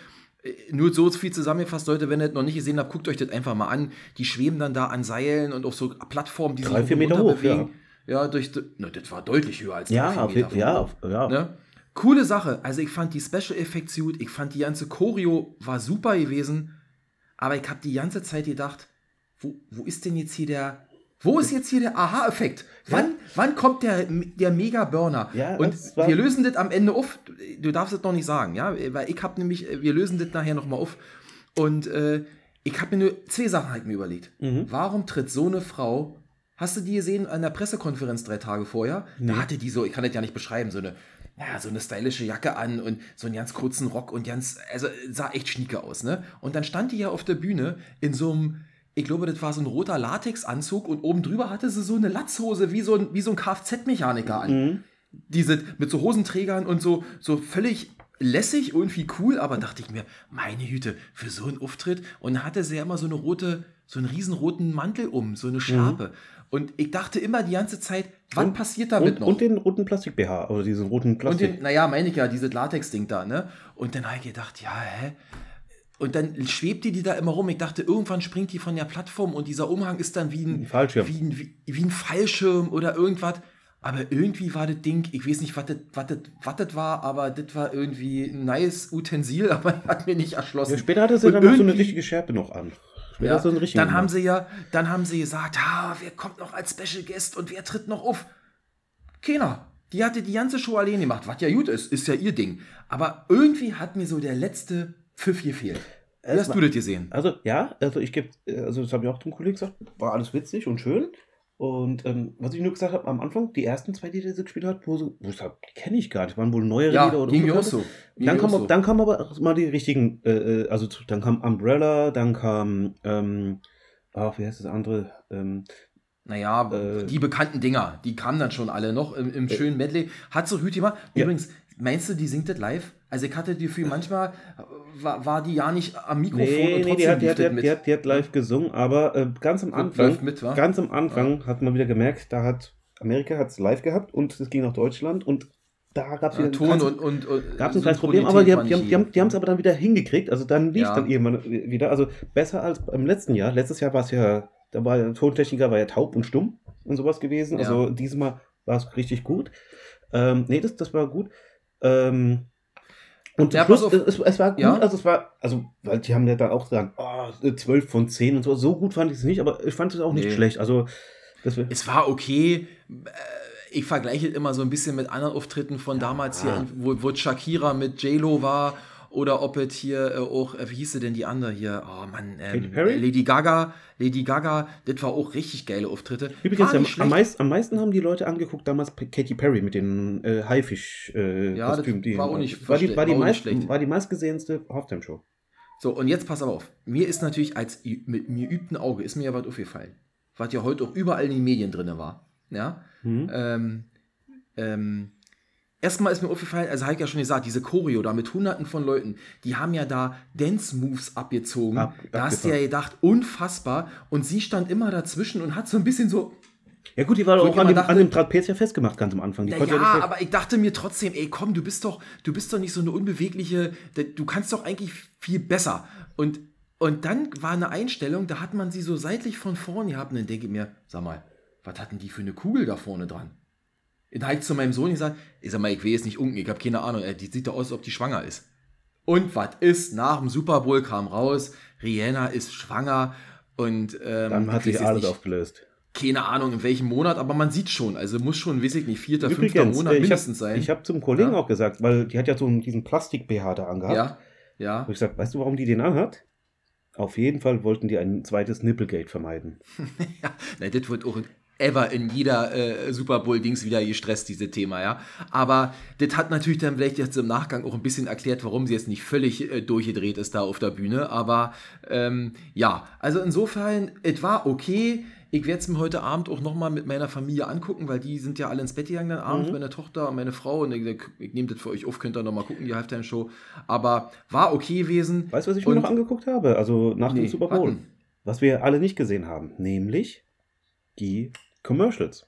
[SPEAKER 2] nur so viel zusammengefasst, Leute, wenn ihr das noch nicht gesehen habt, guckt euch das einfach mal an. Die schweben dann da an Seilen und auf so Plattformen, die
[SPEAKER 3] Drei,
[SPEAKER 2] sich
[SPEAKER 3] vier Meter hoch,
[SPEAKER 2] bewegen. Ja, durch, na, das war deutlich höher als
[SPEAKER 3] Ja,
[SPEAKER 2] drei, vier Meter
[SPEAKER 3] ja, auf, ja.
[SPEAKER 2] Ne? Coole Sache. Also ich fand die Special Effects gut, ich fand die ganze Choreo war super gewesen, aber ich habe die ganze Zeit gedacht, wo, wo ist denn jetzt hier der, wo ist jetzt hier der Aha-Effekt? Wann, wann kommt der, der Mega-Burner?
[SPEAKER 3] Ja,
[SPEAKER 2] Und
[SPEAKER 3] das
[SPEAKER 2] wir lösen das am Ende auf. Du darfst es noch nicht sagen, ja, weil ich habe nämlich, wir lösen das nachher nochmal auf. Und äh, ich habe mir nur zwei Sachen halt mir überlegt.
[SPEAKER 3] Mhm.
[SPEAKER 2] Warum tritt so eine Frau Hast du die gesehen an der Pressekonferenz drei Tage vorher? Da hatte die so, ich kann das ja nicht beschreiben, so eine, naja, so eine stylische Jacke an und so einen ganz kurzen Rock und ganz, also sah echt schnieke aus, ne? Und dann stand die ja auf der Bühne in so einem, ich glaube, das war so ein roter Latexanzug und oben drüber hatte sie so eine Latzhose wie so ein, wie so ein Kfz-Mechaniker an.
[SPEAKER 3] Mhm.
[SPEAKER 2] Diese mit so Hosenträgern und so, so völlig lässig, irgendwie cool, aber dachte ich mir, meine Güte, für so einen Auftritt. Und dann hatte sie ja immer so eine rote, so einen riesenroten Mantel um, so eine Schärpe. Und ich dachte immer die ganze Zeit, was
[SPEAKER 3] Und-
[SPEAKER 2] passiert damit
[SPEAKER 3] Und,
[SPEAKER 2] noch?
[SPEAKER 3] und den roten Plastik-BH, oder diesen roten
[SPEAKER 2] Und
[SPEAKER 3] Plastik.
[SPEAKER 2] den, naja, meine ich ja, dieses Latex-Ding da, ne? Und dann habe ich gedacht, ja, hä? Und dann schwebte die da immer rum. Ich dachte, irgendwann springt die von der Plattform und dieser Umhang ist dann wie ein,
[SPEAKER 3] Ein Fallschirm.
[SPEAKER 2] Wie, ein, wie, wie ein Fallschirm oder irgendwas. Aber irgendwie war das Ding, ich weiß nicht, was das, war, aber das war irgendwie ein nice Utensil, aber hat mir nicht erschlossen.
[SPEAKER 3] ja, später hatte sie
[SPEAKER 2] Und
[SPEAKER 3] dann noch so eine richtige Schärpe noch an. Später
[SPEAKER 2] ja,
[SPEAKER 3] sie einen
[SPEAKER 2] dann haben sie ja, dann haben sie gesagt, ah, wer kommt noch als Special Guest und wer tritt noch auf? Keiner. Die hatte die ganze Show alleine gemacht, was ja gut ist, ist ja ihr Ding. Aber irgendwie hat mir so der letzte Pfiff gefehlt. Wie hast du das gesehen?
[SPEAKER 3] Also, ja, also ich gebe, also das habe ich auch zum Kollegen gesagt, war alles witzig und schön. Und ähm, was ich nur gesagt habe, am Anfang, die ersten zwei die sie gespielt hat, wo, so, wo ich sage, die kenne ich gar nicht, waren wohl neuere
[SPEAKER 2] Ja,
[SPEAKER 3] Lieder oder
[SPEAKER 2] ging mir auch so.
[SPEAKER 3] Dann kam,
[SPEAKER 2] so.
[SPEAKER 3] dann kam aber mal die richtigen, äh, äh, also dann kam Umbrella, dann kam, ähm, ach, wie heißt das andere? Ähm,
[SPEAKER 2] Naja,
[SPEAKER 3] Äh,
[SPEAKER 2] die bekannten Dinger, die kamen dann schon alle noch im, im
[SPEAKER 3] Äh,
[SPEAKER 2] schönen Medley. Hat so Hüti gemacht.
[SPEAKER 3] Ja.
[SPEAKER 2] Übrigens, meinst du, die singt das live? Also ich hatte die Gefühl, manchmal äh, war, war die ja nicht am Mikrofon
[SPEAKER 3] nee,
[SPEAKER 2] und
[SPEAKER 3] nee,
[SPEAKER 2] trotzdem
[SPEAKER 3] die hat, die, hat, die, hat, die, hat, die hat live gesungen, aber äh, ganz am Anfang,
[SPEAKER 2] mit,
[SPEAKER 3] ganz am Anfang hat man wieder gemerkt, da hat Amerika hat es live gehabt und es ging nach Deutschland und da gab es
[SPEAKER 2] Ja,
[SPEAKER 3] wieder
[SPEAKER 2] Ton
[SPEAKER 3] ganz-
[SPEAKER 2] und, und, und
[SPEAKER 3] Gab es ein kleines Problem, aber die, haben- die, haben- die, haben- die haben es aber dann wieder hingekriegt. Also dann lief
[SPEAKER 2] Ja.
[SPEAKER 3] dann irgendwann wieder. Also besser als im letzten Jahr. Letztes Jahr war es ja, da war der Tontechniker war ja taub und stumm und sowas gewesen.
[SPEAKER 2] Ja.
[SPEAKER 3] Also diesmal war es richtig gut. Ähm, nee, das, das war gut. Ähm, und
[SPEAKER 2] Ja,
[SPEAKER 3] Schluss, es, es war gut,
[SPEAKER 2] Ja.
[SPEAKER 3] also es war, also, weil die haben ja dann auch gesagt, oh, 12 von 10 und so. So gut fand ich es nicht, aber ich fand es auch nicht
[SPEAKER 2] Nee.
[SPEAKER 3] schlecht. Also,
[SPEAKER 2] Es war okay. Äh, Ich vergleiche es immer so ein bisschen mit anderen Auftritten von damals hier, in- wo, wo Shakira mit J-Lo war. Oder ob es hier äh, auch, äh, wie hieß sie denn die andere hier? Oh Mann,
[SPEAKER 3] Katy
[SPEAKER 2] ähm,
[SPEAKER 3] Perry?
[SPEAKER 2] Lady Gaga. Lady Gaga, das war auch richtig geile Auftritte.
[SPEAKER 3] Übrigens, am, am, meist, am meisten haben die Leute angeguckt damals Katy Perry mit den äh, Haifisch-Kostümen. Äh,
[SPEAKER 2] Ja, das
[SPEAKER 3] die-
[SPEAKER 2] war auch nicht
[SPEAKER 3] war die, war, die
[SPEAKER 2] war
[SPEAKER 3] meist, war die meistgesehenste Halftime-Show.
[SPEAKER 2] So, und jetzt pass aber auf. Mir ist natürlich als mit mir übten Auge, ist mir ja was aufgefallen. Was ja heute auch überall in den Medien drin war. Ja.
[SPEAKER 3] Mhm.
[SPEAKER 2] Ähm, ähm, erstmal ist mir aufgefallen, also habe ich ja schon gesagt, diese Choreo da mit hunderten von Leuten, die haben ja da Dance-Moves abgezogen.
[SPEAKER 3] Ab-
[SPEAKER 2] da hast du ja gedacht, unfassbar. Und sie stand immer dazwischen und hat so ein bisschen so,
[SPEAKER 3] Ja gut, die war
[SPEAKER 2] Wo
[SPEAKER 3] auch an dem,
[SPEAKER 2] dachte-
[SPEAKER 3] an dem Trapez ja festgemacht ganz am Anfang.
[SPEAKER 2] Ja,
[SPEAKER 3] weg.
[SPEAKER 2] aber ich dachte mir trotzdem, ey, komm, du bist doch, du bist doch nicht so eine unbewegliche, du kannst doch eigentlich viel besser. Und, und dann war eine Einstellung, da hat man sie so seitlich von vorne gehabt und dann denke ich mir, sag mal, was hatten die für eine Kugel da vorne dran? Und da habe ich zu meinem Sohn gesagt, ich sag mal, ich will jetzt nicht unken, ich habe keine Ahnung, ey, die sieht doch aus, als ob die schwanger ist. Und was ist? Nach dem Super Bowl kam raus, Rihanna ist schwanger und ähm,
[SPEAKER 3] Dann hat
[SPEAKER 2] ich
[SPEAKER 3] sich alles aufgelöst.
[SPEAKER 2] keine Ahnung in welchem Monat, aber man sieht schon, also muss schon, weiß ich nicht, vierter, fünfter
[SPEAKER 3] Übrigens,
[SPEAKER 2] Monat
[SPEAKER 3] äh, ich
[SPEAKER 2] mindestens
[SPEAKER 3] habe
[SPEAKER 2] sein.
[SPEAKER 3] hab zum Kollegen
[SPEAKER 2] Ja.
[SPEAKER 3] auch gesagt, weil die hat ja so diesen Plastik-BH da angehabt.
[SPEAKER 2] ja, ja.
[SPEAKER 3] Und ich gesagt, weißt du, warum die den anhat? Auf jeden Fall wollten die ein zweites Nipplegate vermeiden.
[SPEAKER 2] ja. Na, das wird auch ever in jeder äh, Super Bowl-Dings wieder gestresst, dieses Thema, ja. Aber das hat natürlich dann vielleicht jetzt im Nachgang auch ein bisschen erklärt, warum sie jetzt nicht völlig äh, durchgedreht ist da auf der Bühne. Aber ähm, ja, also insofern, es war okay. Ich werde es mir heute Abend auch nochmal mit meiner Familie angucken, weil die sind ja alle ins Bett gegangen dann abends,
[SPEAKER 3] Mhm.
[SPEAKER 2] meine Tochter und meine Frau. Und ich, ich nehme das für euch auf, könnt ihr nochmal gucken, die Halftime-Show. Aber war okay gewesen.
[SPEAKER 3] Weißt du, was ich mir
[SPEAKER 2] Und-
[SPEAKER 3] noch angeguckt habe? Also nach
[SPEAKER 2] Nee,
[SPEAKER 3] dem Super Bowl.
[SPEAKER 2] warten.
[SPEAKER 3] Was wir alle nicht gesehen haben. Nämlich die Commercials.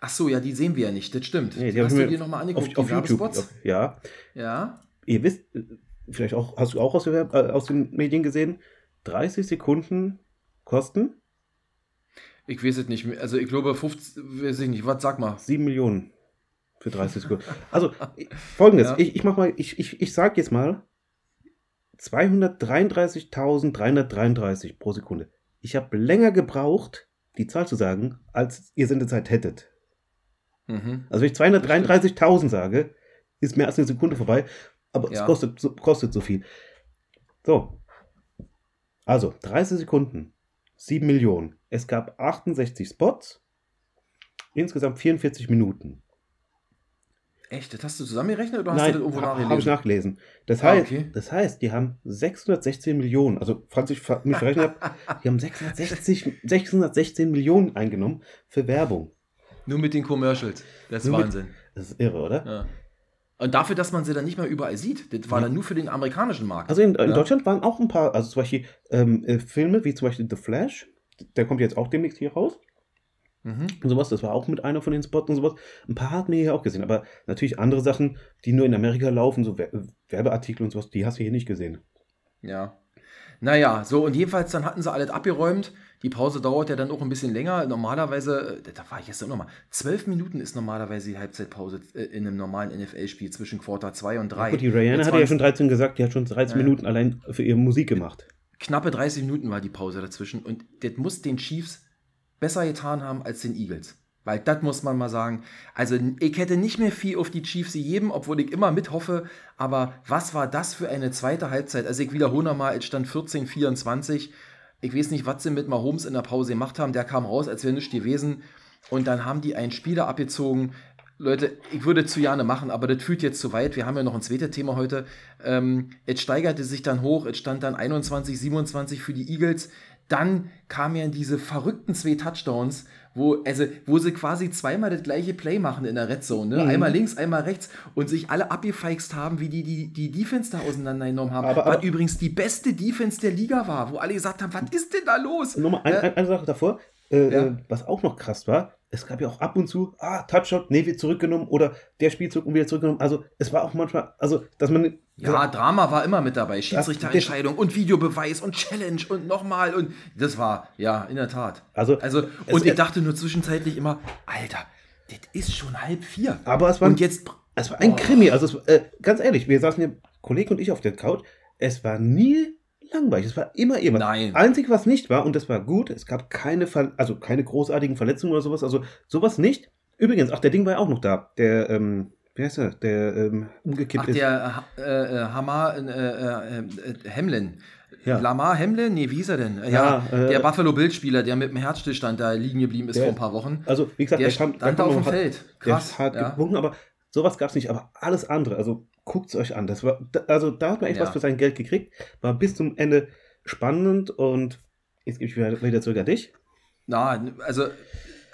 [SPEAKER 2] Ach so, ja, die sehen wir ja nicht, das stimmt.
[SPEAKER 3] Nee,
[SPEAKER 2] hast du dir nochmal angeguckt,
[SPEAKER 3] Auf, auf YouTube. Auf, ja.
[SPEAKER 2] Ja.
[SPEAKER 3] Ihr wisst, äh, vielleicht auch, hast du auch aus, äh, aus den Medien gesehen, 30 Sekunden kosten
[SPEAKER 2] Ich weiß es nicht. Also ich glaube 50, weiß ich nicht. Was sag mal?
[SPEAKER 3] 7 Millionen für 30 Sekunden. Also, folgendes,
[SPEAKER 2] Ja.
[SPEAKER 3] ich, ich mach mal, ich, ich, ich sag jetzt mal 233.333 pro Sekunde. Ich habe länger gebraucht, die Zahl zu sagen, als ihr Sendezeit hättet.
[SPEAKER 2] Mhm.
[SPEAKER 3] Also wenn ich 233.000 sage, ist mehr als eine Sekunde vorbei, aber es
[SPEAKER 2] Ja.
[SPEAKER 3] kostet so, kostet so viel. So. Also, 30 Sekunden, 7 Millionen. Es gab 68 Spots, insgesamt 44 Minuten.
[SPEAKER 2] Echt? Das hast du zusammengerechnet oder hast du
[SPEAKER 3] Nein,
[SPEAKER 2] das irgendwo
[SPEAKER 3] ha-
[SPEAKER 2] nachgelesen?
[SPEAKER 3] habe ich nachgelesen. Das
[SPEAKER 2] Ah,
[SPEAKER 3] heißt,
[SPEAKER 2] okay.
[SPEAKER 3] das heißt, die haben 616 Millionen, also falls ich mich verrechnet habe, die haben 660, 616 Millionen eingenommen für Werbung.
[SPEAKER 2] Nur mit den Commercials. Das ist
[SPEAKER 3] Nur mit-
[SPEAKER 2] Wahnsinn.
[SPEAKER 3] Das ist irre, oder?
[SPEAKER 2] Ja. Und dafür, dass man sie dann nicht mehr überall sieht. Das war
[SPEAKER 3] Ja.
[SPEAKER 2] dann nur für den amerikanischen Markt.
[SPEAKER 3] Also in, in
[SPEAKER 2] Ja.
[SPEAKER 3] Deutschland waren auch ein paar, also zum Beispiel ähm, äh, Filme wie zum Beispiel The Flash, der kommt jetzt auch demnächst hier raus
[SPEAKER 2] Mhm.
[SPEAKER 3] und sowas, das war auch mit einer von den Spots und sowas. Ein paar hat man hier auch gesehen, aber natürlich andere Sachen, die nur in Amerika laufen, so Wer- Werbeartikel und sowas, die hast du hier nicht gesehen.
[SPEAKER 2] Ja. Naja, so und jedenfalls dann hatten sie alles abgeräumt. Die Pause dauert ja dann auch ein bisschen länger. Normalerweise, da war ich jetzt auch nochmal, zwölf Minuten ist normalerweise die Halbzeitpause äh, in einem normalen NFL-Spiel zwischen Quarter 2 und 3.
[SPEAKER 3] Gut, die Rihanna hatte ja schon 13 gesagt, die hat schon 13
[SPEAKER 2] Ja, ja.
[SPEAKER 3] Minuten allein für ihre Musik gemacht.
[SPEAKER 2] Knappe 30 Minuten war die Pause dazwischen und das muss den Chiefs besser getan haben als den Eagles. Weil das muss man mal sagen. Also ich hätte nicht mehr viel auf die Chiefs gegeben, obwohl ich immer mithoffe. Aber was war das für eine zweite Halbzeit? Also ich wiederhole nochmal, es stand 14, 24. Ich weiß nicht, was sie mit Mahomes in der Pause gemacht haben. Der kam raus, als wäre nichts gewesen. Und dann haben die einen Spieler abgezogen. Leute, ich würde zu gerne machen, aber das führt jetzt zu weit. Wir haben ja noch ein zweites Thema heute. Ähm, es steigerte sich dann hoch. Es stand dann 21, 27 für die Eagles. Dann kamen ja diese verrückten zwei Touchdowns, wo, also, wo sie quasi zweimal das gleiche Play machen in der Red Zone. Ne?
[SPEAKER 3] Mhm.
[SPEAKER 2] Einmal links, einmal rechts und sich alle abgefeixt haben, wie die die, die Defense da auseinandergenommen haben.
[SPEAKER 3] Aber-
[SPEAKER 2] was
[SPEAKER 3] aber-
[SPEAKER 2] übrigens die beste Defense der Liga war, wo alle gesagt haben, was ist denn da los?
[SPEAKER 3] Nochmal ein,
[SPEAKER 2] Äh,
[SPEAKER 3] ein, eine Sache davor, äh,
[SPEAKER 2] Ja.
[SPEAKER 3] äh, was auch noch krass war, es gab ja auch ab und zu, ah, Touchdown, nee, wird zurückgenommen oder der Spielzug und wieder zurückgenommen. Also es war auch manchmal, also dass man
[SPEAKER 2] Ja, Drama war immer mit dabei. Schiedsrichterentscheidung und Videobeweis und Challenge und nochmal und das war, ja, in der Tat.
[SPEAKER 3] Also,
[SPEAKER 2] Also, und ich dachte nur zwischenzeitlich immer, Alter, das ist schon halb vier.
[SPEAKER 3] aber es war,
[SPEAKER 2] Und jetzt,
[SPEAKER 3] es war ein
[SPEAKER 2] Oh.
[SPEAKER 3] Krimi. Also es, äh, ganz ehrlich, wir saßen hier, Kollege und ich auf der Couch, es war nie langweilig, es war immer irgendwas.
[SPEAKER 2] Nein.
[SPEAKER 3] Einzig, was nicht war, und das war gut, es gab keine, Ver also keine großartigen Verletzungen oder sowas, also sowas nicht. Übrigens, ach, der Ding war ja auch noch da, der, ähm, wie heißt der, der ähm, umgekippt
[SPEAKER 2] ach,
[SPEAKER 3] ist.
[SPEAKER 2] der äh, äh, Hammer, äh, äh, äh, Hamlin.
[SPEAKER 3] Ja.
[SPEAKER 2] Lamar Hamlin? Nee, wie hieß er denn? Ja,
[SPEAKER 3] Ja, äh,
[SPEAKER 2] der Buffalo Bild-Spieler, der mit dem Herzstillstand da liegen geblieben ist
[SPEAKER 3] Der-
[SPEAKER 2] vor ein paar Wochen.
[SPEAKER 3] Also, wie gesagt,
[SPEAKER 2] Der
[SPEAKER 3] der, kam,
[SPEAKER 2] stand
[SPEAKER 3] der
[SPEAKER 2] da auf dem
[SPEAKER 3] noch-
[SPEAKER 2] Feld. Krass.
[SPEAKER 3] Der hat
[SPEAKER 2] ja.
[SPEAKER 3] gewunken, aber sowas gab es nicht. Aber alles andere, also guckt es euch an. Das war, also da hat man echt
[SPEAKER 2] Ja.
[SPEAKER 3] was für sein Geld gekriegt. War bis zum Ende spannend und jetzt gebe ich wieder, wieder zurück an dich.
[SPEAKER 2] Na, also,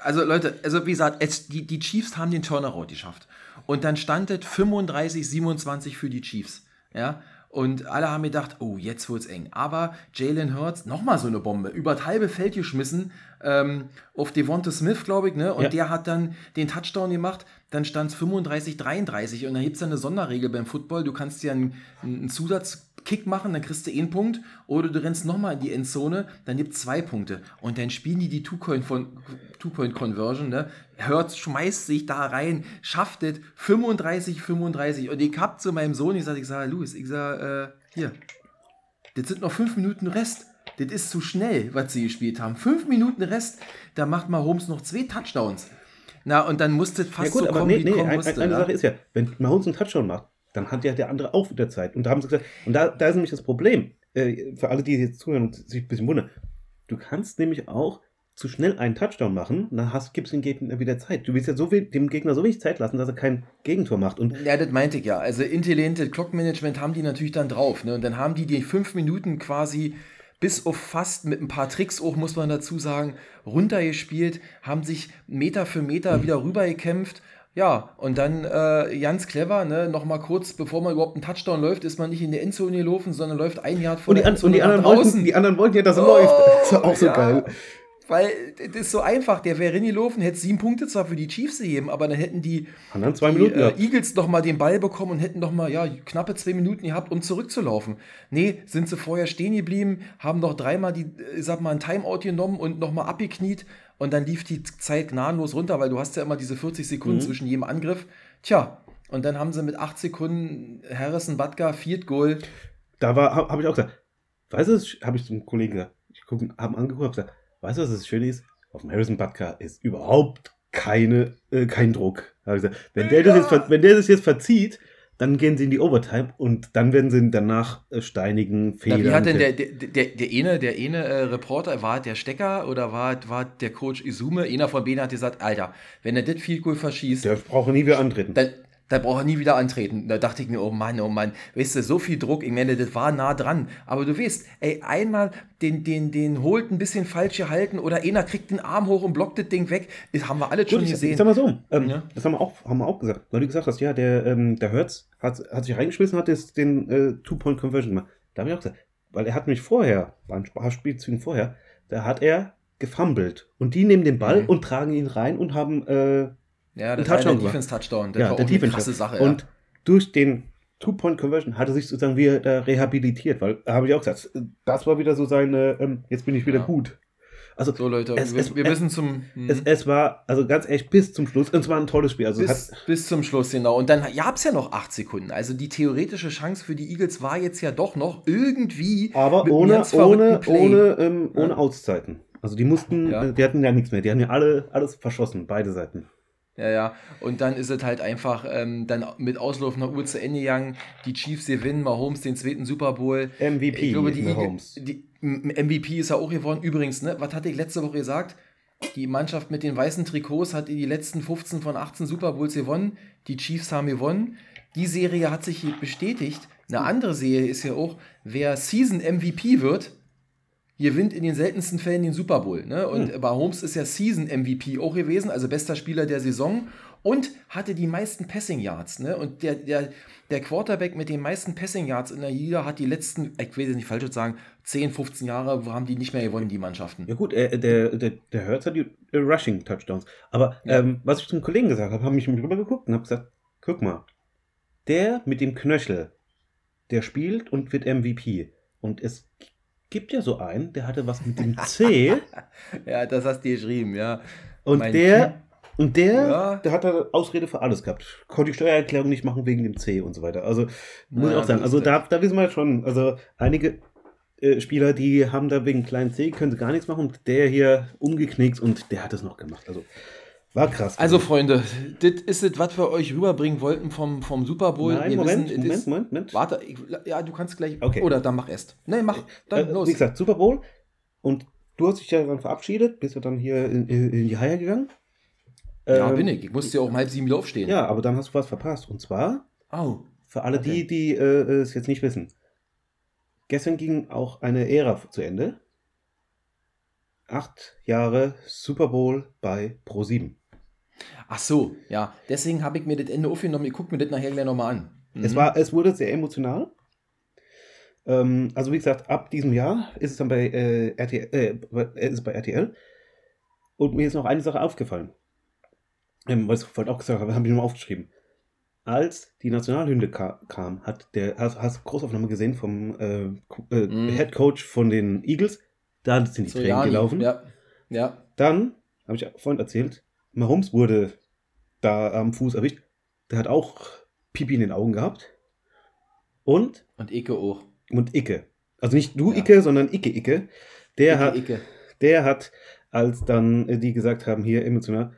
[SPEAKER 2] also Leute, also wie gesagt, es, die, die Chiefs haben den Turnaround geschafft. Und dann stand es 35, 27 für die Chiefs. Ja. Und alle haben gedacht, oh, jetzt wird's eng. Aber Jalen Hurts, nochmal so eine Bombe, über das halbe Feld geschmissen, ähm, auf Devonta Smith, glaube ich, ne? Und
[SPEAKER 3] Ja.
[SPEAKER 2] der hat dann den Touchdown gemacht, dann stand es 35, 33 und dann gibt es eine Sonderregel beim Football, du kannst dir einen, einen Zusatzkick machen, dann kriegst du einen Punkt oder du rennst nochmal in die Endzone, dann gibt es zwei Punkte und dann spielen die die Two-Point-Conversion, ne? Hurts schmeißt sich da rein, schafft es 35, 35 und ich hab zu meinem Sohn gesagt, ich sage, Louis, ich sage, äh, hier, das sind noch fünf Minuten Rest. Das ist zu schnell, was sie gespielt haben. Fünf Minuten Rest, da macht Mahomes noch zwei Touchdowns. Na, und dann musste fast
[SPEAKER 3] ja gut,
[SPEAKER 2] so
[SPEAKER 3] aber
[SPEAKER 2] kommen,
[SPEAKER 3] nee, nee,
[SPEAKER 2] kommen musste.
[SPEAKER 3] ein, eine
[SPEAKER 2] ja.
[SPEAKER 3] Sache ist ja, wenn Mahomes einen Touchdown macht, dann hat ja der andere auch wieder Zeit. Und da haben sie gesagt, und da, da ist nämlich das Problem, äh, für alle, die jetzt zuhören und sich ein bisschen wundern, du kannst nämlich auch zu schnell einen Touchdown machen, dann hast, gibst dem Gegner wieder Zeit. Du willst ja so viel, dem Gegner so wenig Zeit lassen, dass er kein Gegentor macht. Und
[SPEAKER 2] Ja, das meinte ich ja. Also intelligente Clock-Management haben die natürlich dann drauf. Ne? Und dann haben die die fünf Minuten quasi bis auf fast mit ein paar Tricks auch, muss man dazu sagen, runtergespielt, haben sich Meter für Meter wieder rübergekämpft. Ja, und dann äh, ganz clever, ne, nochmal kurz, bevor man überhaupt einen Touchdown läuft, ist man nicht in der Endzone gelaufen, sondern läuft ein Jahr vor
[SPEAKER 3] Und die,
[SPEAKER 2] der
[SPEAKER 3] an, und die, anderen
[SPEAKER 2] draußen.
[SPEAKER 3] wollten, die anderen wollten ja, dass er
[SPEAKER 2] Oh,
[SPEAKER 3] läuft. Das war auch so
[SPEAKER 2] ja.
[SPEAKER 3] geil.
[SPEAKER 2] Weil das ist so einfach. Der wäre gelaufen, hätte sieben Punkte zwar für die Chiefs gegeben, aber dann hätten die,
[SPEAKER 3] Anderen zwei
[SPEAKER 2] die
[SPEAKER 3] Minuten.
[SPEAKER 2] äh,
[SPEAKER 3] ja.
[SPEAKER 2] Eagles noch mal den Ball bekommen und hätten noch mal ja, knappe zwei Minuten gehabt, um zurückzulaufen. Nee, sind sie vorher stehen geblieben, haben noch dreimal die, ich sag mal, ein Timeout genommen und noch mal abgekniet und dann lief die Zeit gnadenlos runter, weil du hast ja immer diese 40 Sekunden
[SPEAKER 3] Mhm.
[SPEAKER 2] zwischen jedem Angriff. Tja, und dann haben sie mit 8 Sekunden Harrison Butker, Field Goal.
[SPEAKER 3] Da war, habe hab ich auch gesagt, weißt du, habe ich zum Kollegen gesagt, ich gucke, haben angeguckt, habe gesagt, weißt du, was das Schöne ist? Auf dem Harrison Butker ist überhaupt keine, äh, kein Druck. Hab ich gesagt, wenn, der das jetzt, wenn der das jetzt verzieht, dann gehen sie in die Overtime und dann werden sie danach äh, steinigen,
[SPEAKER 2] Na,
[SPEAKER 3] Fehlern.
[SPEAKER 2] wie hat denn der, der, der, der eine, der eine äh, Reporter, war der Stecker oder war, war der Coach Izume? Einer von denen hat gesagt, Alter, wenn er das Field Goal verschießt,
[SPEAKER 3] der braucht nie wieder antreten.
[SPEAKER 2] dann, dann braucht er nie wieder antreten. Da dachte ich mir, oh Mann, oh Mann, weißt du, so viel Druck, ich meine, das war nah dran. Aber du weißt, ey, einmal den, den, den holt ein bisschen falsch gehalten oder einer kriegt den Arm hoch und blockt das Ding weg. Das haben wir alle schon
[SPEAKER 3] ich,
[SPEAKER 2] gesehen.
[SPEAKER 3] ich sag mal so, ähm,
[SPEAKER 2] Ja.
[SPEAKER 3] das haben wir, auch, haben wir auch gesagt, weil du gesagt hast, ja, der, ähm, der Hertz hat, hat sich reingeschmissen, hat jetzt den äh, Two-Point-Conversion gemacht. Da habe ich auch gesagt, weil er hat mich vorher, bei ein paar Spielzügen vorher, da hat er gefummelt. Und die nehmen den Ball
[SPEAKER 2] Mhm.
[SPEAKER 3] und tragen ihn rein und haben äh,
[SPEAKER 2] ja, das war
[SPEAKER 3] Touchdown
[SPEAKER 2] der. Defense-Touchdown. Das
[SPEAKER 3] ja,
[SPEAKER 2] war auch
[SPEAKER 3] der
[SPEAKER 2] eine
[SPEAKER 3] Defense.
[SPEAKER 2] krasse Sache.
[SPEAKER 3] Und
[SPEAKER 2] ja.
[SPEAKER 3] durch den Two-Point-Conversion hat er sich sozusagen wieder rehabilitiert, weil, da habe ich auch gesagt, das war wieder so seine, ähm, jetzt bin ich wieder
[SPEAKER 2] Ja.
[SPEAKER 3] gut. Also
[SPEAKER 2] So, Leute,
[SPEAKER 3] es-
[SPEAKER 2] wir,
[SPEAKER 3] es-
[SPEAKER 2] wir müssen zum. hm.
[SPEAKER 3] es, es war, also ganz ehrlich, bis zum Schluss, und es war ein tolles Spiel. Also
[SPEAKER 2] Bis, bis zum Schluss, genau. Und dann gab es ja noch acht Sekunden. Also die theoretische Chance für die Eagles war jetzt ja doch noch irgendwie.
[SPEAKER 3] Aber ohne, ohne,
[SPEAKER 2] Play.
[SPEAKER 3] ohne, ähm, ohne
[SPEAKER 2] Ja.
[SPEAKER 3] Auszeiten. Also die mussten,
[SPEAKER 2] Ja.
[SPEAKER 3] äh, die hatten ja nichts mehr. Die haben ja alle alles verschossen, beide Seiten.
[SPEAKER 2] Ja, ja. Und dann ist es halt einfach ähm, dann mit auslaufender Uhr zu Ende gegangen. Die Chiefs gewinnen, Mahomes den zweiten Super Bowl.
[SPEAKER 3] MVP
[SPEAKER 2] Ich glaube, die,
[SPEAKER 3] Mahomes.
[SPEAKER 2] Eagle- die MVP ist ja auch geworden. Übrigens, ne, was hatte ich letzte Woche gesagt? Die Mannschaft mit den weißen Trikots hat die letzten 15 von 18 Super Bowls gewonnen. Die Chiefs haben gewonnen. Die Serie hat sich hier bestätigt. Eine andere Serie ist ja auch, wer Season MVP wird, gewinnt in den seltensten Fällen den Super Bowl. Ne? Und
[SPEAKER 3] Hm.
[SPEAKER 2] Mahomes ist ja Season MVP auch gewesen, also bester Spieler der Saison und hatte die meisten Passing Yards. Ne? Und der, der, der Quarterback mit den meisten Passing Yards in der Liga hat die letzten, ich will jetzt nicht falsch sagen, 10, 15 Jahre haben die nicht mehr gewonnen, die Mannschaften.
[SPEAKER 3] Ja gut, äh, der, der, der Hurts hat die äh, Rushing Touchdowns. Aber
[SPEAKER 2] Ja.
[SPEAKER 3] ähm, was ich zum Kollegen gesagt habe, habe ich mir drüber geguckt und habe gesagt, guck mal, der mit dem Knöchel, der spielt und wird MVP. Und es gibt ja so einen, der hatte was mit dem C
[SPEAKER 2] Ja, das hast du geschrieben, ja.
[SPEAKER 3] und
[SPEAKER 2] Mein
[SPEAKER 3] der und der,
[SPEAKER 2] Ja.
[SPEAKER 3] der hat da Ausrede für alles gehabt. Konnte die Steuererklärung nicht machen wegen dem C und so weiter. Also muss ich
[SPEAKER 2] Ja,
[SPEAKER 3] auch sagen, also da, da wissen wir schon, also einige äh, Spieler, die haben da wegen kleinen C, können sie gar nichts machen und der hier umgeknickt und der hat es noch gemacht. Also war krass.
[SPEAKER 2] Also, Freunde, das ist es, was wir euch rüberbringen wollten vom, vom Super Bowl.
[SPEAKER 3] Nein,
[SPEAKER 2] Wir
[SPEAKER 3] Moment,
[SPEAKER 2] wissen,
[SPEAKER 3] Moment, Moment, Moment.
[SPEAKER 2] Warte, ich, ja, du kannst gleich.
[SPEAKER 3] Okay.
[SPEAKER 2] Oder dann mach erst. Nein, mach. Dann
[SPEAKER 3] Äh,
[SPEAKER 2] los.
[SPEAKER 3] Wie gesagt, Super Bowl. Und du hast dich ja dann verabschiedet, bist ja dann hier in, in, die Haie gegangen.
[SPEAKER 2] ja,
[SPEAKER 3] Ähm,
[SPEAKER 2] bin ich. Ich musste ja um halb sieben wieder aufstehen.
[SPEAKER 3] Ja, aber dann hast du was verpasst. Und zwar,
[SPEAKER 2] Au.
[SPEAKER 3] für alle
[SPEAKER 2] Okay.
[SPEAKER 3] die, die äh, es jetzt nicht wissen. Gestern ging auch eine Ära zu Ende. Acht Jahre Super Bowl bei Pro7.
[SPEAKER 2] Ach so, ja. Deswegen habe ich mir das Ende aufgenommen. Ich gucke mir das nachher gleich nochmal an.
[SPEAKER 3] Es,
[SPEAKER 2] Mhm.
[SPEAKER 3] war, es wurde sehr emotional. Ähm, also wie gesagt, ab diesem Jahr ist es dann bei, äh, RTL, äh, ist es bei RTL. Und mir ist noch eine Sache aufgefallen. Ähm, was ich vorhin auch gesagt habe, habe ich nochmal aufgeschrieben. Als die Nationalhymne ka kam, hat der, hast, hast du Großaufnahme gesehen vom äh, äh,
[SPEAKER 2] Mhm.
[SPEAKER 3] Head Coach von den Eagles? Da sind die
[SPEAKER 2] So,
[SPEAKER 3] Tränen
[SPEAKER 2] ja,
[SPEAKER 3] gelaufen.
[SPEAKER 2] Ja. Ja.
[SPEAKER 3] Dann, habe ich vorhin erzählt, Mahomes wurde da am Fuß erwischt. Der hat auch Pipi in den Augen gehabt. Und,
[SPEAKER 2] Und Icke auch.
[SPEAKER 3] und Icke. Also nicht du
[SPEAKER 2] Ja.
[SPEAKER 3] Icke, sondern Icke Icke. Der,
[SPEAKER 2] Icke,
[SPEAKER 3] hat,
[SPEAKER 2] Icke.
[SPEAKER 3] der hat, als dann äh, die gesagt haben, hier emotional,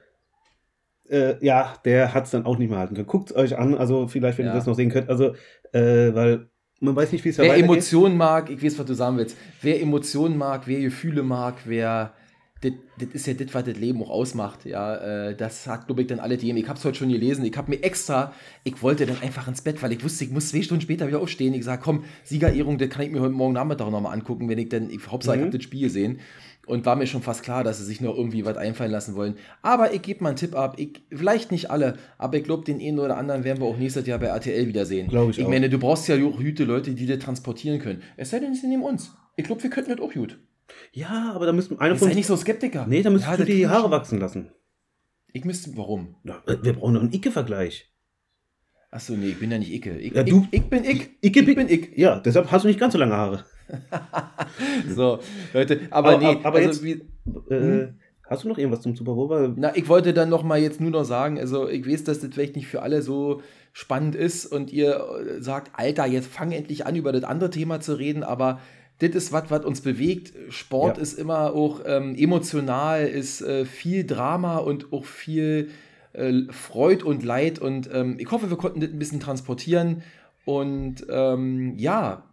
[SPEAKER 3] äh, ja, der hat es dann auch nicht mehr halten können. Guckt euch an, also vielleicht, wenn
[SPEAKER 2] Ja.
[SPEAKER 3] ihr das noch sehen könnt. Also, äh, weil man weiß nicht, wie es
[SPEAKER 2] Wer. Emotionen mag, ich weiß, was du sagen willst. Wer Emotionen mag, wer Gefühle mag, wer. Das, das ist ja das, was das Leben auch ausmacht. Ja, äh, das hat, glaube ich, dann alle die. Ich habe es heute schon gelesen. Ich habe mir extra, ich wollte dann einfach ins Bett, weil ich wusste, ich muss zwei Stunden später wieder aufstehen. Ich sage, komm, Siegerehrung, das kann ich mir heute Morgen Nachmittag nochmal angucken, wenn ich dann, ich Hauptsache, ich
[SPEAKER 3] Mhm.
[SPEAKER 2] habe das Spiel gesehen. Und war mir schon fast klar, dass sie sich noch irgendwie was einfallen lassen wollen. Aber ich gebe mal einen Tipp ab. Ich, vielleicht nicht alle, aber ich glaube, den einen oder anderen werden wir auch nächstes Jahr bei RTL wiedersehen.
[SPEAKER 3] Glaub ich
[SPEAKER 2] ich
[SPEAKER 3] auch.
[SPEAKER 2] meine, du brauchst ja auch Hüte, Leute, die das transportieren können. Es sei denn, sie nehmen uns. Ich glaube, wir könnten das auch gut.
[SPEAKER 3] Ja, aber da müssten einer
[SPEAKER 2] Ist
[SPEAKER 3] von
[SPEAKER 2] ja nicht so Skeptiker.
[SPEAKER 3] Nee, da müsstest
[SPEAKER 2] Ja,
[SPEAKER 3] du
[SPEAKER 2] das
[SPEAKER 3] die Haare
[SPEAKER 2] schon.
[SPEAKER 3] wachsen lassen.
[SPEAKER 2] Ich müsste, warum?
[SPEAKER 3] Na, äh, wir brauchen noch einen Icke-Vergleich.
[SPEAKER 2] Achso, nee, ich bin ja nicht Icke. Ich,
[SPEAKER 3] Ja, du-
[SPEAKER 2] ich, ich bin ich.
[SPEAKER 3] Icke,
[SPEAKER 2] ich bin ich.
[SPEAKER 3] Ja, deshalb hast du nicht ganz so lange Haare.
[SPEAKER 2] So, Leute, aber,
[SPEAKER 3] Aber-
[SPEAKER 2] nee,
[SPEAKER 3] aber
[SPEAKER 2] also
[SPEAKER 3] jetzt-
[SPEAKER 2] wie,
[SPEAKER 3] Äh,
[SPEAKER 2] Hm?
[SPEAKER 3] Hast du noch irgendwas zum Super Bowl?
[SPEAKER 2] Na, ich wollte dann noch mal jetzt nur noch sagen, also ich weiß, dass das vielleicht nicht für alle so spannend ist und ihr äh, sagt, Alter, jetzt fang endlich an, über das andere Thema zu reden, aber das ist was, was uns bewegt. Sport
[SPEAKER 3] Ja.
[SPEAKER 2] ist immer auch ähm, emotional, ist äh, viel Drama und auch viel äh, Freud und Leid und ähm, ich hoffe, wir konnten das ein bisschen transportieren und ähm, ja,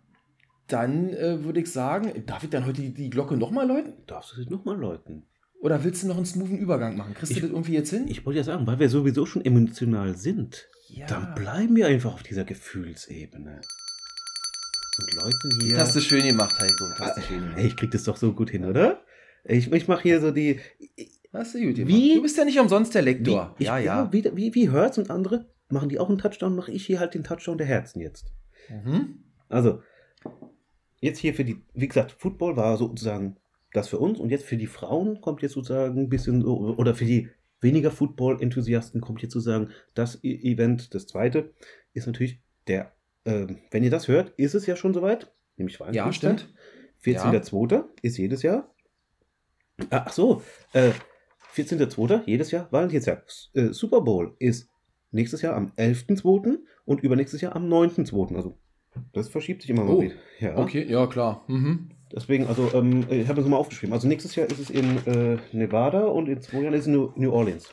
[SPEAKER 2] dann äh, würde ich sagen, darf ich dann heute die, die Glocke nochmal läuten?
[SPEAKER 3] darfst du sie nochmal läuten?
[SPEAKER 2] Oder willst du noch einen smoothen Übergang machen? Kriegst du
[SPEAKER 3] Ich-
[SPEAKER 2] das irgendwie jetzt hin?
[SPEAKER 3] Ich wollte ja sagen, weil wir sowieso schon emotional sind,
[SPEAKER 2] Ja.
[SPEAKER 3] dann bleiben wir einfach auf dieser Gefühlsebene. Und läuten hier.
[SPEAKER 2] Das hast du schön gemacht, Heiko. Das hast du schön gemacht.
[SPEAKER 3] Ey, ich krieg das doch so gut hin, oder? Ich, ich mache hier so die.
[SPEAKER 2] Hast du gut gemacht.
[SPEAKER 3] Wie-
[SPEAKER 2] Du bist ja nicht umsonst der Lektor.
[SPEAKER 3] Wie, ich,
[SPEAKER 2] ja, ja.
[SPEAKER 3] Wie, wie, wie Hurts und andere machen die auch einen Touchdown, mache ich hier halt den Touchdown der Herzen jetzt.
[SPEAKER 2] Mhm.
[SPEAKER 3] Also, jetzt hier für die, wie gesagt, Football war sozusagen das für uns und jetzt für die Frauen kommt jetzt sozusagen ein bisschen, so- oder für die weniger Football-Enthusiasten kommt jetzt sozusagen das Event, das zweite, ist natürlich der, ähm, wenn ihr das hört, ist es ja schon soweit, nämlich
[SPEAKER 2] Ja,
[SPEAKER 3] Valentinstag.
[SPEAKER 2] stimmt.
[SPEAKER 3] 14.02. ist jedes Jahr. Ah, Ach so, äh, 14.02. jedes Jahr Valentinstag. S- Äh, Super Bowl ist nächstes Jahr am 11.02. und übernächstes Jahr am 9.02. Also, das verschiebt sich immer
[SPEAKER 2] Oh,
[SPEAKER 3] mal wieder. Ja.
[SPEAKER 2] Okay, ja, klar. Mhm.
[SPEAKER 3] Deswegen, also, ähm, ich habe es mal aufgeschrieben. Also nächstes Jahr ist es in äh, Nevada und in zwei Jahren ist es in New, New Orleans.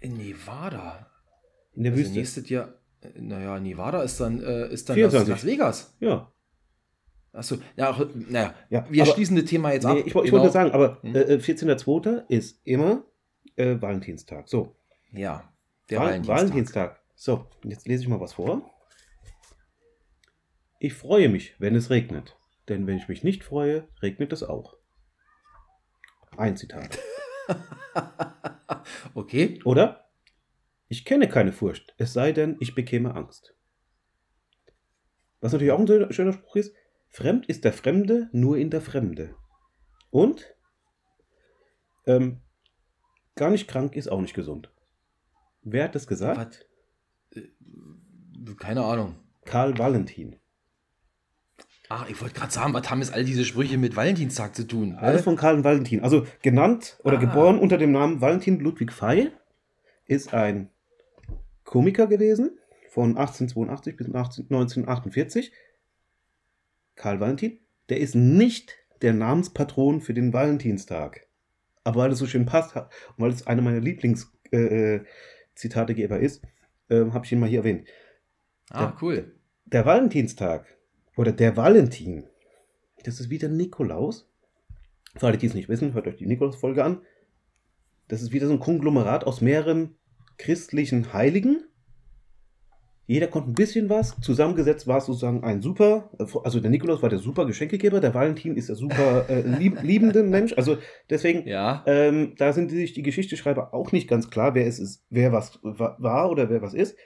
[SPEAKER 2] In Nevada.
[SPEAKER 3] In der
[SPEAKER 2] Also
[SPEAKER 3] Wüste.
[SPEAKER 2] nächstes Jahr, naja, Nevada ist dann, äh, ist dann
[SPEAKER 3] 24.
[SPEAKER 2] Las, Vegas.
[SPEAKER 3] Ja.
[SPEAKER 2] Achso, ja, naja,
[SPEAKER 3] Ja,
[SPEAKER 2] wir
[SPEAKER 3] aber-
[SPEAKER 2] schließen das Thema jetzt ab.
[SPEAKER 3] Nee, ich, woll- ich
[SPEAKER 2] Genau.
[SPEAKER 3] wollte nur sagen, aber
[SPEAKER 2] Hm.
[SPEAKER 3] äh, äh, 14.02. ist immer äh, Valentinstag. So,
[SPEAKER 2] Ja, der
[SPEAKER 3] Val
[SPEAKER 2] Valentinstag.
[SPEAKER 3] Valentinstag. So, jetzt lese ich mal was vor. Ich freue mich, wenn es regnet. Denn wenn ich mich nicht freue, regnet es auch. Ein Zitat.
[SPEAKER 2] okay.
[SPEAKER 3] Oder? Ich kenne keine Furcht, es sei denn, ich bekäme Angst. Was natürlich auch ein schöner- Spruch ist, fremd ist der Fremde nur in der Fremde. Und ähm, gar nicht krank ist auch nicht gesund. Wer hat das gesagt?
[SPEAKER 2] Was? Äh, Keine Ahnung.
[SPEAKER 3] Karl Valentin.
[SPEAKER 2] Ach, ich wollte gerade sagen, was haben jetzt all diese Sprüche mit Valentinstag zu tun?
[SPEAKER 3] Alles von Karl Valentin. Also genannt oder
[SPEAKER 2] Ah.
[SPEAKER 3] geboren unter dem Namen Valentin Ludwig Fey, ist ein Komiker gewesen von 1882 bis 18, 1948. Karl Valentin, der ist nicht der Namenspatron für den Valentinstag. Aber weil es so schön passt und weil es einer meiner Lieblings-Zitategeber ist, ähm, habe ich ihn mal hier erwähnt.
[SPEAKER 2] ah, cool.
[SPEAKER 3] Der Valentinstag oder der Valentin, das ist wieder Nikolaus. Für alle, die es nicht wissen, hört euch die Nikolaus-Folge an. Das ist wieder so ein Konglomerat aus mehreren christlichen Heiligen. Jeder konnte ein bisschen was. Zusammengesetzt war es sozusagen ein super, also der Nikolaus war der super Geschenkegeber, der Valentin ist der super äh, lieb, liebende Mensch. Also deswegen,
[SPEAKER 2] Ja.
[SPEAKER 3] ähm, da sind sich die Geschichteschreiber auch nicht ganz klar, wer es ist, wer was wa- war oder wer was ist.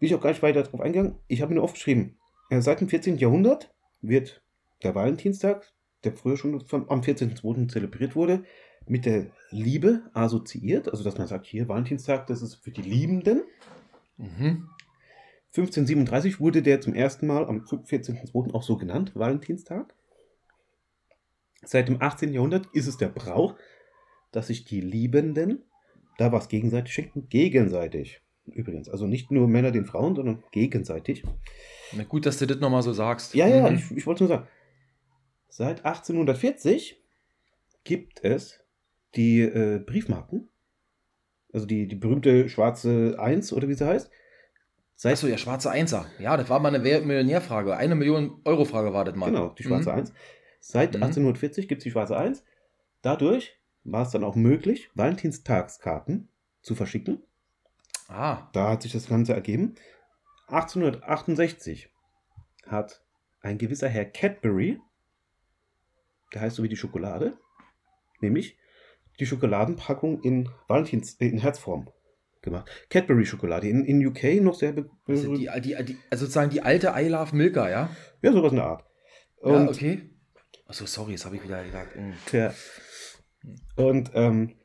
[SPEAKER 3] Bin ich auch gar nicht weiter darauf eingegangen. Ich habe mir nur aufgeschrieben, äh, seit dem 14. Jahrhundert wird der Valentinstag, der früher schon am 14.02. zelebriert wurde, mit der Liebe assoziiert. Also dass man sagt, hier Valentinstag, das ist für die Liebenden.
[SPEAKER 2] Mhm.
[SPEAKER 3] 1537 wurde der zum ersten Mal am 14.02. auch so genannt, Valentinstag. Seit dem 18. Jahrhundert ist es der Brauch, dass sich die Liebenden da was gegenseitig schenken. Gegenseitig. Übrigens. Also nicht nur Männer den Frauen, sondern gegenseitig.
[SPEAKER 2] Na gut, dass du das nochmal so sagst.
[SPEAKER 3] Ja, ja,
[SPEAKER 2] Mhm.
[SPEAKER 3] ich, ich wollte nur sagen. Seit 1840 gibt es die äh, Briefmarken. Also die, die berühmte schwarze 1 oder wie sie heißt. Seit,
[SPEAKER 2] Achso, ja, schwarze Einser. Ja, das war mal eine Millionärfrage. Eine Million Euro Frage war das mal.
[SPEAKER 3] Genau, die schwarze
[SPEAKER 2] Mhm.
[SPEAKER 3] 1. Seit
[SPEAKER 2] Mhm.
[SPEAKER 3] 1840 gibt es die schwarze 1. Dadurch war es dann auch möglich, Valentinstagskarten zu verschicken.
[SPEAKER 2] Ah,
[SPEAKER 3] Da hat sich das Ganze ergeben. 1868 hat ein gewisser Herr Cadbury, der heißt so wie die Schokolade, nämlich die Schokoladenpackung in Valentins äh, in Herzform gemacht. Cadbury Schokolade in, in UK noch sehr be
[SPEAKER 2] also, die, die, die, also sozusagen die alte I Love Milka, ja?
[SPEAKER 3] Ja, sowas in der Art. Und
[SPEAKER 2] ja, okay. Achso, sorry, das habe ich wieder gesagt. Mhm.
[SPEAKER 3] Ja. Und ähm,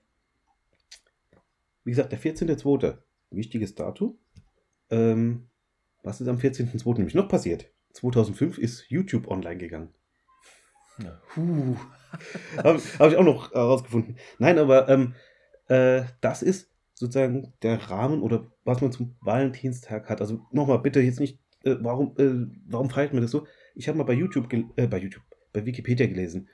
[SPEAKER 3] wie gesagt, der 14.02. Wichtiges Datum. Ähm, was ist am 14.02. nämlich noch passiert? 2005 ist YouTube online gegangen.
[SPEAKER 2] Ja. Huh.
[SPEAKER 3] Habe hab ich auch noch herausgefunden. Nein, aber ähm, äh, das ist sozusagen der Rahmen oder was man zum Valentinstag hat. Also nochmal bitte jetzt nicht, äh, warum, äh, warum feiert man das so? Ich habe mal bei YouTube, äh, bei YouTube, bei Wikipedia gelesen.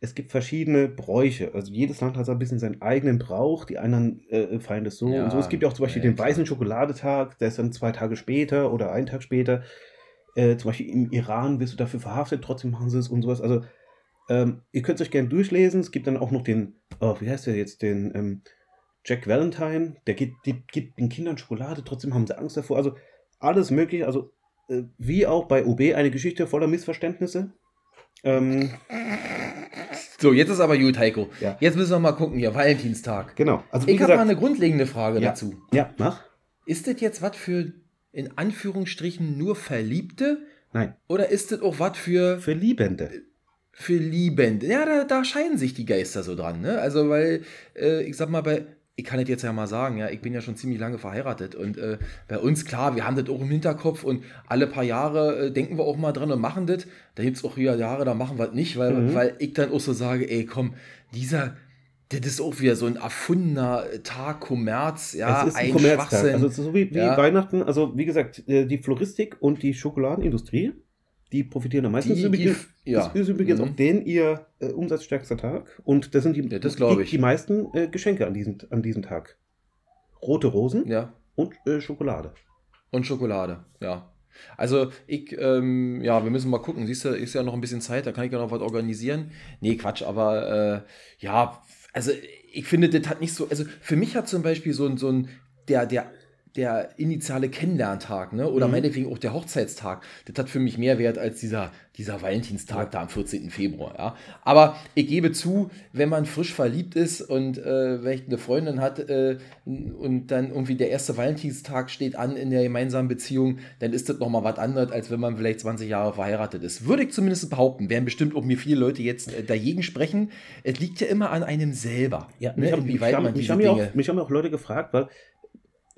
[SPEAKER 3] Es gibt verschiedene Bräuche. Also jedes Land hat so ein bisschen seinen eigenen Brauch. Die anderen äh, feiern das so
[SPEAKER 2] Ja,
[SPEAKER 3] und so. Es gibt ja auch zum Beispiel
[SPEAKER 2] ja,
[SPEAKER 3] den weißen Schokoladetag, der ist dann zwei Tage später oder einen Tag später. Äh, zum Beispiel im Iran wirst du dafür verhaftet, trotzdem machen sie es und sowas. Also ähm, ihr könnt es euch gerne durchlesen. Es gibt dann auch noch den, oh, wie heißt der jetzt, den ähm, Jack Valentine. Der gibt, gibt den Kindern Schokolade, trotzdem haben sie Angst davor. Also alles mögliche. Also äh, wie auch bei OB eine Geschichte voller Missverständnisse. Ähm,
[SPEAKER 2] So, jetzt ist aber gut, Heiko.
[SPEAKER 3] Ja.
[SPEAKER 2] Jetzt müssen wir mal gucken hier, Valentinstag.
[SPEAKER 3] genau. Also
[SPEAKER 2] Ich habe mal eine grundlegende Frage
[SPEAKER 3] Ja.
[SPEAKER 2] dazu.
[SPEAKER 3] ja, mach.
[SPEAKER 2] Ist das jetzt was für, in Anführungsstrichen, nur Verliebte?
[SPEAKER 3] Nein,
[SPEAKER 2] Oder ist das auch was für,
[SPEAKER 3] für Liebende.
[SPEAKER 2] Für Liebende? Ja, da, da scheiden sich die Geister so dran, ne? Also, weil, äh, ich sag mal, bei, ich kann das jetzt ja mal sagen, ja, ich bin ja schon ziemlich lange verheiratet und äh, bei uns, klar, wir haben das auch im Hinterkopf und alle paar Jahre äh, denken wir auch mal dran und machen das. Da gibt es auch wieder Jahre, da machen wir es nicht, weil,
[SPEAKER 3] Mhm.
[SPEAKER 2] weil ich dann auch so sage, ey, komm, dieser, das ist auch wieder so ein erfundener Tag, Kommerz, ja,
[SPEAKER 3] es ist ein,
[SPEAKER 2] ein
[SPEAKER 3] Kommerztag.
[SPEAKER 2] Schwachsinn.
[SPEAKER 3] Also es ist so wie, wie
[SPEAKER 2] Ja.
[SPEAKER 3] Weihnachten. Also wie gesagt, äh, die Floristik und die Schokoladenindustrie Die profitieren am meisten.
[SPEAKER 2] Die-
[SPEAKER 3] das ist übrigens,
[SPEAKER 2] ja.
[SPEAKER 3] das ist übrigens
[SPEAKER 2] Mhm.
[SPEAKER 3] auch den ihr äh, umsatzstärkster Tag. Und das sind die,
[SPEAKER 2] Ja, das
[SPEAKER 3] die,
[SPEAKER 2] ich.
[SPEAKER 3] die meisten äh, Geschenke an diesem, an diesem Tag. Rote Rosen
[SPEAKER 2] Ja.
[SPEAKER 3] und äh, Schokolade.
[SPEAKER 2] Und Schokolade, ja. Also ich, ähm, ja, wir müssen mal gucken. Siehst du, ist ja noch ein bisschen Zeit, da kann ich ja noch was organisieren. Nee, Quatsch, aber äh, ja, also ich finde, das hat nicht so, also für mich hat zum Beispiel so ein, so ein, der, der, der initiale Kennenlerntag, ne? Oder
[SPEAKER 3] Mhm.
[SPEAKER 2] meinetwegen auch der Hochzeitstag, das hat für mich mehr Wert als dieser, dieser Valentinstag da am 14. Februar, ja. Aber ich gebe zu, wenn man frisch verliebt ist und äh, vielleicht eine Freundin hat äh, und dann irgendwie der erste Valentinstag steht an in der gemeinsamen Beziehung, dann ist das nochmal was anderes, als wenn man vielleicht 20 Jahre verheiratet ist. Würde ich zumindest behaupten, werden bestimmt auch mir viele Leute jetzt äh, dagegen sprechen. Es liegt ja immer an einem selber,
[SPEAKER 3] Ja,
[SPEAKER 2] ne,
[SPEAKER 3] mich, haben, mich, haben, mich, haben ja auch, mich haben ja auch Leute gefragt, weil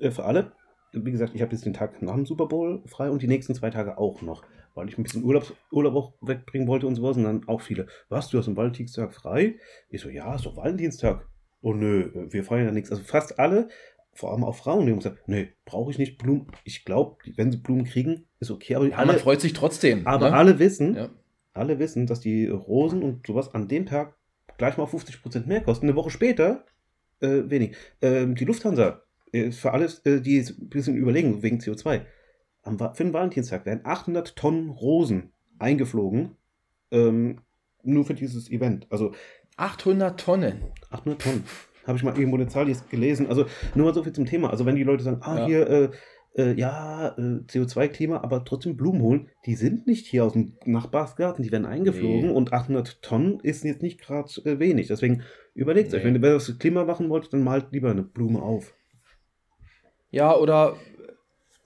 [SPEAKER 3] äh, für alle, wie gesagt, ich habe jetzt den Tag nach dem Super Bowl frei und die nächsten zwei Tage auch noch, weil ich ein bisschen Urlaub, Urlaub auch wegbringen wollte und sowas. Und dann auch viele, was, du hast am Valentinstag frei? Ich so, ja, ist doch Valentinstag. Oh nö, wir feiern ja nichts. Also fast alle, vor allem auch Frauen, die haben gesagt, nee, brauche ich nicht Blumen. Ich glaube, wenn sie Blumen kriegen, ist okay. Aber,
[SPEAKER 2] ja,
[SPEAKER 3] alle,
[SPEAKER 2] man freut sich trotzdem.
[SPEAKER 3] aber
[SPEAKER 2] ne?
[SPEAKER 3] alle wissen,
[SPEAKER 2] Ja.
[SPEAKER 3] alle wissen, dass die Rosen und sowas an dem Tag gleich mal 50% mehr kosten. Eine Woche später äh, wenig. Ähm, die Lufthansa für alles, äh, die ein bisschen überlegen wegen CO2. Am, für den Valentinstag werden 800 Tonnen Rosen eingeflogen. Ähm, nur für dieses Event. Also
[SPEAKER 2] 800 Tonnen.
[SPEAKER 3] 800 Tonnen. Habe ich mal irgendwo eine Zahl gelesen. Also nur mal so viel zum Thema. Also wenn die Leute sagen, ah,
[SPEAKER 2] Ja.
[SPEAKER 3] hier, äh, äh, ja, äh, CO2-Klima, aber trotzdem Blumen holen, die sind nicht hier aus dem Nachbarsgarten, die werden eingeflogen
[SPEAKER 2] Nee.
[SPEAKER 3] und 800 Tonnen ist jetzt nicht gerade äh, wenig. Deswegen überlegt euch,
[SPEAKER 2] Nee.
[SPEAKER 3] wenn ihr das Klima machen wollt, dann malt lieber eine Blume auf.
[SPEAKER 2] Ja, oder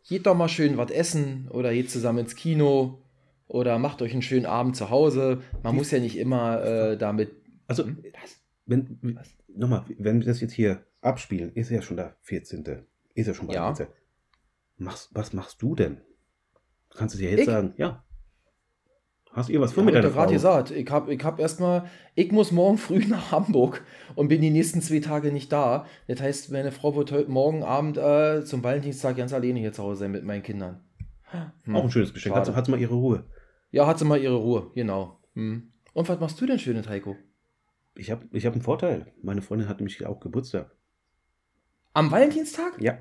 [SPEAKER 2] geht doch mal schön was essen oder geht zusammen ins Kino oder macht euch einen schönen Abend zu Hause. Man muss ja nicht immer äh, damit.
[SPEAKER 3] Also,
[SPEAKER 2] Hm?
[SPEAKER 3] wenn, nochmal, wenn wir das jetzt hier abspielen, ist ja schon der 14. Ist ja schon bald
[SPEAKER 2] Ja.
[SPEAKER 3] der 14.. Machst, was machst du denn? Kannst du dir jetzt
[SPEAKER 2] Ich?
[SPEAKER 3] sagen, ja. Hast du ihr was vor
[SPEAKER 2] Ja,
[SPEAKER 3] mit deiner Frau?
[SPEAKER 2] gesagt, ich habe ich hab erstmal, ich muss morgen früh nach Hamburg und bin die nächsten zwei Tage nicht da. Das heißt, meine Frau wird heute morgen Abend äh, zum Valentinstag ganz alleine hier zu Hause sein mit meinen Kindern. Hm.
[SPEAKER 3] Auch ein schönes Geschenk. Hat, hat sie mal ihre Ruhe.
[SPEAKER 2] Ja, hat sie mal ihre Ruhe, genau. Hm. Und was machst du denn schönes, Heiko?
[SPEAKER 3] Ich habe ich hab einen Vorteil. Meine Freundin hat nämlich auch Geburtstag.
[SPEAKER 2] Am Valentinstag?
[SPEAKER 3] Ja.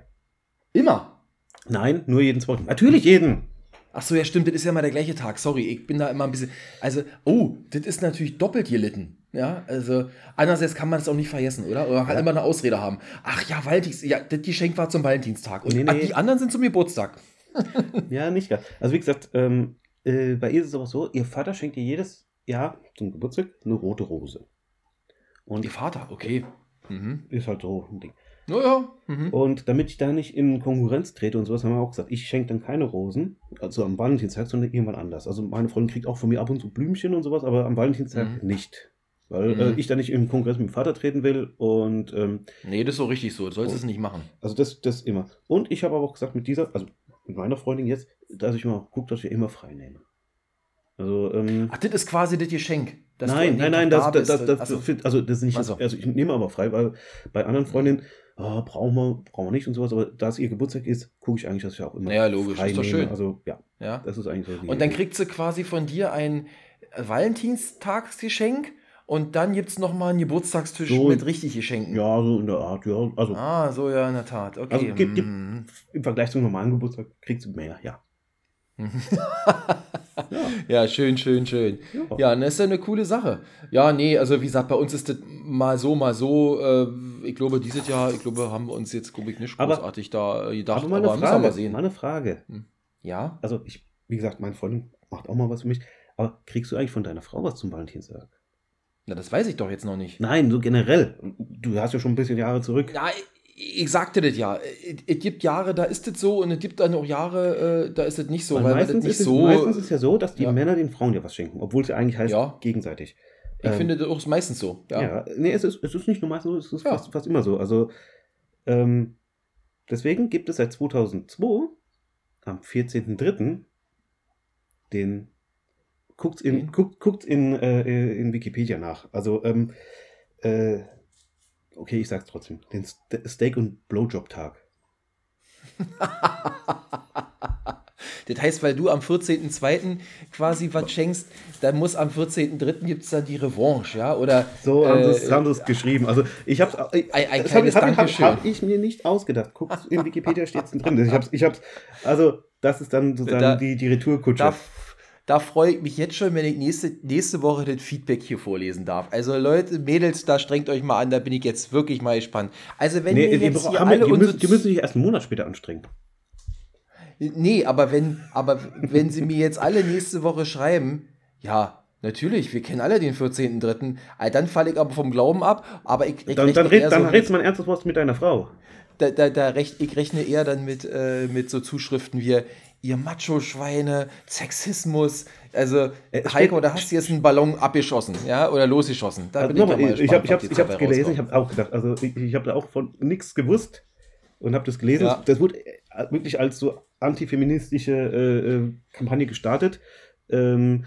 [SPEAKER 2] Immer.
[SPEAKER 3] Nein, nur jeden zweiten. Natürlich jeden.
[SPEAKER 2] Ach so, ja, stimmt, das ist ja mal der gleiche Tag. Sorry, ich bin da immer ein bisschen. Also, oh, das ist natürlich doppelt gelitten. Ja, also, andererseits kann man es auch nicht vergessen, oder? Oder man kann
[SPEAKER 3] Ja.
[SPEAKER 2] immer eine Ausrede haben. Ach ja, Valentins, ja, das Geschenk war zum Valentinstag. Und
[SPEAKER 3] Nee,
[SPEAKER 2] ah,
[SPEAKER 3] nee.
[SPEAKER 2] die anderen sind zum Geburtstag.
[SPEAKER 3] Ja, nicht ganz. Also wie gesagt, ähm, äh, bei ihr ist es aber so, ihr Vater schenkt ihr jedes Jahr zum Geburtstag eine rote Rose. Und
[SPEAKER 2] Ihr Vater, okay. Mhm.
[SPEAKER 3] ist halt so ein Ding.
[SPEAKER 2] Naja. Mhm.
[SPEAKER 3] Und damit ich da nicht in Konkurrenz trete und sowas, haben wir auch gesagt, ich schenke dann keine Rosen, also am Valentinstag, sondern irgendwann anders. Also meine Freundin kriegt auch von mir ab und zu Blümchen und sowas, aber am Valentinstag
[SPEAKER 2] Mhm.
[SPEAKER 3] nicht. Weil
[SPEAKER 2] Mhm.
[SPEAKER 3] äh, ich da nicht in Konkurrenz mit dem Vater treten will und ähm,
[SPEAKER 2] Nee, das ist so richtig so. Du sollst
[SPEAKER 3] Oh.
[SPEAKER 2] es nicht machen.
[SPEAKER 3] Also das, das immer. Und ich habe aber auch gesagt, mit dieser, also mit meiner Freundin jetzt, dass ich mal gucke, dass ich immer frei nehme. Also, ähm,
[SPEAKER 2] Ach, das ist quasi das Geschenk.
[SPEAKER 3] nein, nein, nein, das,
[SPEAKER 2] da
[SPEAKER 3] das, das, das,
[SPEAKER 2] Ach so.
[SPEAKER 3] find- also das ist nicht,
[SPEAKER 2] Ach so.
[SPEAKER 3] also ich nehme aber frei, weil bei anderen Freundinnen, oh, brauchen wir, brauchen wir nicht und sowas, aber da es ihr Geburtstag ist, gucke ich eigentlich, dass ich auch immer
[SPEAKER 2] Ja, logisch,
[SPEAKER 3] frei
[SPEAKER 2] ist doch
[SPEAKER 3] nehme.
[SPEAKER 2] schön.
[SPEAKER 3] Also ja,
[SPEAKER 2] Ja.
[SPEAKER 3] das ist eigentlich so. die
[SPEAKER 2] Und dann kriegt sie quasi von dir ein Valentinstagsgeschenk und dann gibt es nochmal einen Geburtstagstisch
[SPEAKER 3] So-
[SPEAKER 2] mit richtig Geschenken.
[SPEAKER 3] Ja, so in der Art, ja. Also
[SPEAKER 2] Ah, so ja, in der Tat. Okay.
[SPEAKER 3] Also, gibt- gibt-
[SPEAKER 2] Mhm.
[SPEAKER 3] im Vergleich zum normalen Geburtstag kriegt sie mehr, ja. ja.
[SPEAKER 2] Ja, schön, schön, schön.
[SPEAKER 3] Ja.
[SPEAKER 2] Ja, das ist ja eine coole Sache. Ja, nee, also wie gesagt, bei uns ist das mal so, mal so. Äh, ich glaube, dieses Jahr, ich glaube, haben wir uns jetzt, glaube ich, nicht
[SPEAKER 3] Aber-
[SPEAKER 2] großartig da äh, gedacht.
[SPEAKER 3] Aber mal eine
[SPEAKER 2] müssen wir
[SPEAKER 3] Frage,
[SPEAKER 2] mal sehen.
[SPEAKER 3] mal eine Frage.
[SPEAKER 2] Ja?
[SPEAKER 3] Also ich, wie gesagt, meine Freundin macht auch mal was für mich. Aber kriegst du eigentlich von deiner Frau was zum Valentinstag?
[SPEAKER 2] Na, das weiß ich doch jetzt noch nicht.
[SPEAKER 3] Nein, so generell. Du hast ja schon ein bisschen Jahre zurück.
[SPEAKER 2] Ja, ich, sagte das ja. Es, es gibt Jahre, da ist das so und es gibt dann auch Jahre, äh, da ist das nicht so,
[SPEAKER 3] Weil
[SPEAKER 2] weil,
[SPEAKER 3] meistens,
[SPEAKER 2] nicht
[SPEAKER 3] ist es,
[SPEAKER 2] so.
[SPEAKER 3] meistens ist ja so, dass die
[SPEAKER 2] Ja.
[SPEAKER 3] Männer den Frauen ja was schenken, obwohl es ja eigentlich heißt
[SPEAKER 2] Ja.
[SPEAKER 3] gegenseitig.
[SPEAKER 2] ich
[SPEAKER 3] ähm,
[SPEAKER 2] finde das auch meistens so. Ja.
[SPEAKER 3] Ja, nee, es ist, es ist nicht nur meistens so, es ist fast, fast immer so. Also ähm, deswegen gibt es seit 2002 am 14.03. den guckt in,
[SPEAKER 2] Den?
[SPEAKER 3] guckt, guckt in, äh, in Wikipedia nach. Also ähm, äh, okay, ich sag's trotzdem. Den Ste- Steak- und Blowjob-Tag.
[SPEAKER 2] Das heißt, weil du am 14.02. quasi was schenkst, dann muss am 14.03. gibt es dann die Revanche, ja? Oder,
[SPEAKER 3] So haben
[SPEAKER 2] äh,
[SPEAKER 3] sie es es geschrieben. Also ich habe
[SPEAKER 2] ein- ein
[SPEAKER 3] das
[SPEAKER 2] kleines
[SPEAKER 3] hab,
[SPEAKER 2] Dankeschön.
[SPEAKER 3] hab ich mir nicht ausgedacht. Guck, in Wikipedia steht es drin. Ich hab's, ich hab's, also das ist dann sozusagen
[SPEAKER 2] Da-
[SPEAKER 3] die, die Retourkutsche.
[SPEAKER 2] Da, da freue ich mich jetzt schon, wenn ich nächste, nächste Woche das Feedback hier vorlesen darf. Also Leute, Mädels, da strengt euch mal an, da bin ich jetzt wirklich mal gespannt. Also wenn
[SPEAKER 3] nee,
[SPEAKER 2] ihr
[SPEAKER 3] die,
[SPEAKER 2] jetzt hier alle
[SPEAKER 3] die, müssen, die müssen sich erst einen Monat später anstrengen.
[SPEAKER 2] Nee, aber wenn, aber wenn sie mir jetzt alle nächste Woche schreiben, ja, natürlich, wir kennen alle den 14.3., äh, dann falle ich aber vom Glauben ab, aber ich, ich
[SPEAKER 3] Dann, dann, red, dann
[SPEAKER 2] so
[SPEAKER 3] redst du
[SPEAKER 2] mit,
[SPEAKER 3] mal ein ernstes Wort mit deiner Frau.
[SPEAKER 2] da, da, da rech, ich rechne eher dann mit, äh, mit so Zuschriften wie ihr Macho-Schweine, Sexismus, also
[SPEAKER 3] Äh,
[SPEAKER 2] Heiko, da hast du jetzt einen Ballon abgeschossen, ja, oder losgeschossen. Da
[SPEAKER 3] Also
[SPEAKER 2] bin ich, mal
[SPEAKER 3] ich, ich
[SPEAKER 2] gespannt,
[SPEAKER 3] habe ich hab's
[SPEAKER 2] dabei
[SPEAKER 3] gelesen, ich habe auch gedacht, also ich, ich habe da auch von nichts gewusst und habe das gelesen.
[SPEAKER 2] Ja.
[SPEAKER 3] Das wurde äh, wirklich als so antifeministische äh, Kampagne gestartet. Ähm,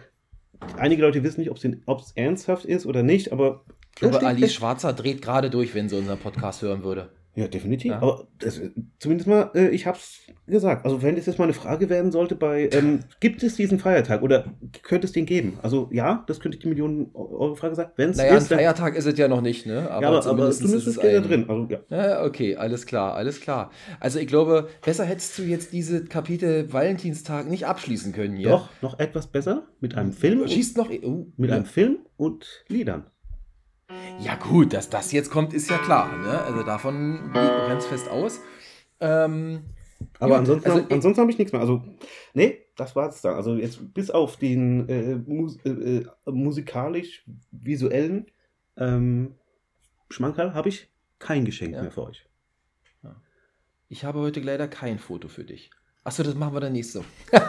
[SPEAKER 3] einige Leute wissen nicht, ob es ernsthaft ist oder nicht, aber
[SPEAKER 2] Ich glaube, Alice Schwarzer dreht gerade durch, wenn sie unseren Podcast hören würde.
[SPEAKER 3] Ja, definitiv.
[SPEAKER 2] Ja.
[SPEAKER 3] Aber das, zumindest mal, äh, ich habe es gesagt. Also wenn das jetzt mal eine Frage werden sollte bei, ähm, gibt es diesen Feiertag oder könnte es den geben? Also ja, das könnte die Millionen Euro Frage sein. Wenn es
[SPEAKER 2] Naja, ein
[SPEAKER 3] ist, dann,
[SPEAKER 2] Feiertag ist es ja noch nicht, ne?
[SPEAKER 3] ja, aber, aber
[SPEAKER 2] zumindest
[SPEAKER 3] zumindest
[SPEAKER 2] ist es
[SPEAKER 3] steht da
[SPEAKER 2] ein-
[SPEAKER 3] drin. Also, ja.
[SPEAKER 2] Ja, okay, alles klar, alles klar. Also ich glaube, besser hättest du jetzt diese Kapitel Valentinstag nicht abschließen können hier.
[SPEAKER 3] Doch, noch etwas besser mit einem Film,
[SPEAKER 2] Schießt noch. Oh,
[SPEAKER 3] mit
[SPEAKER 2] ja.
[SPEAKER 3] einem Film und Liedern.
[SPEAKER 2] Ja, gut, dass das jetzt kommt, ist ja klar. Ne? Also davon gehe ich ganz fest aus. Ähm,
[SPEAKER 3] Aber
[SPEAKER 2] gut,
[SPEAKER 3] ansonsten,
[SPEAKER 2] also,
[SPEAKER 3] ansonsten habe ich nichts mehr. Also, nee, das war es dann. Also jetzt bis auf den äh, mus äh, äh, musikalisch-visuellen ähm, Schmankerl habe ich kein Geschenk
[SPEAKER 2] Ja.
[SPEAKER 3] mehr für euch.
[SPEAKER 2] ich habe heute leider kein Foto für dich. Achso, das machen wir dann nächste.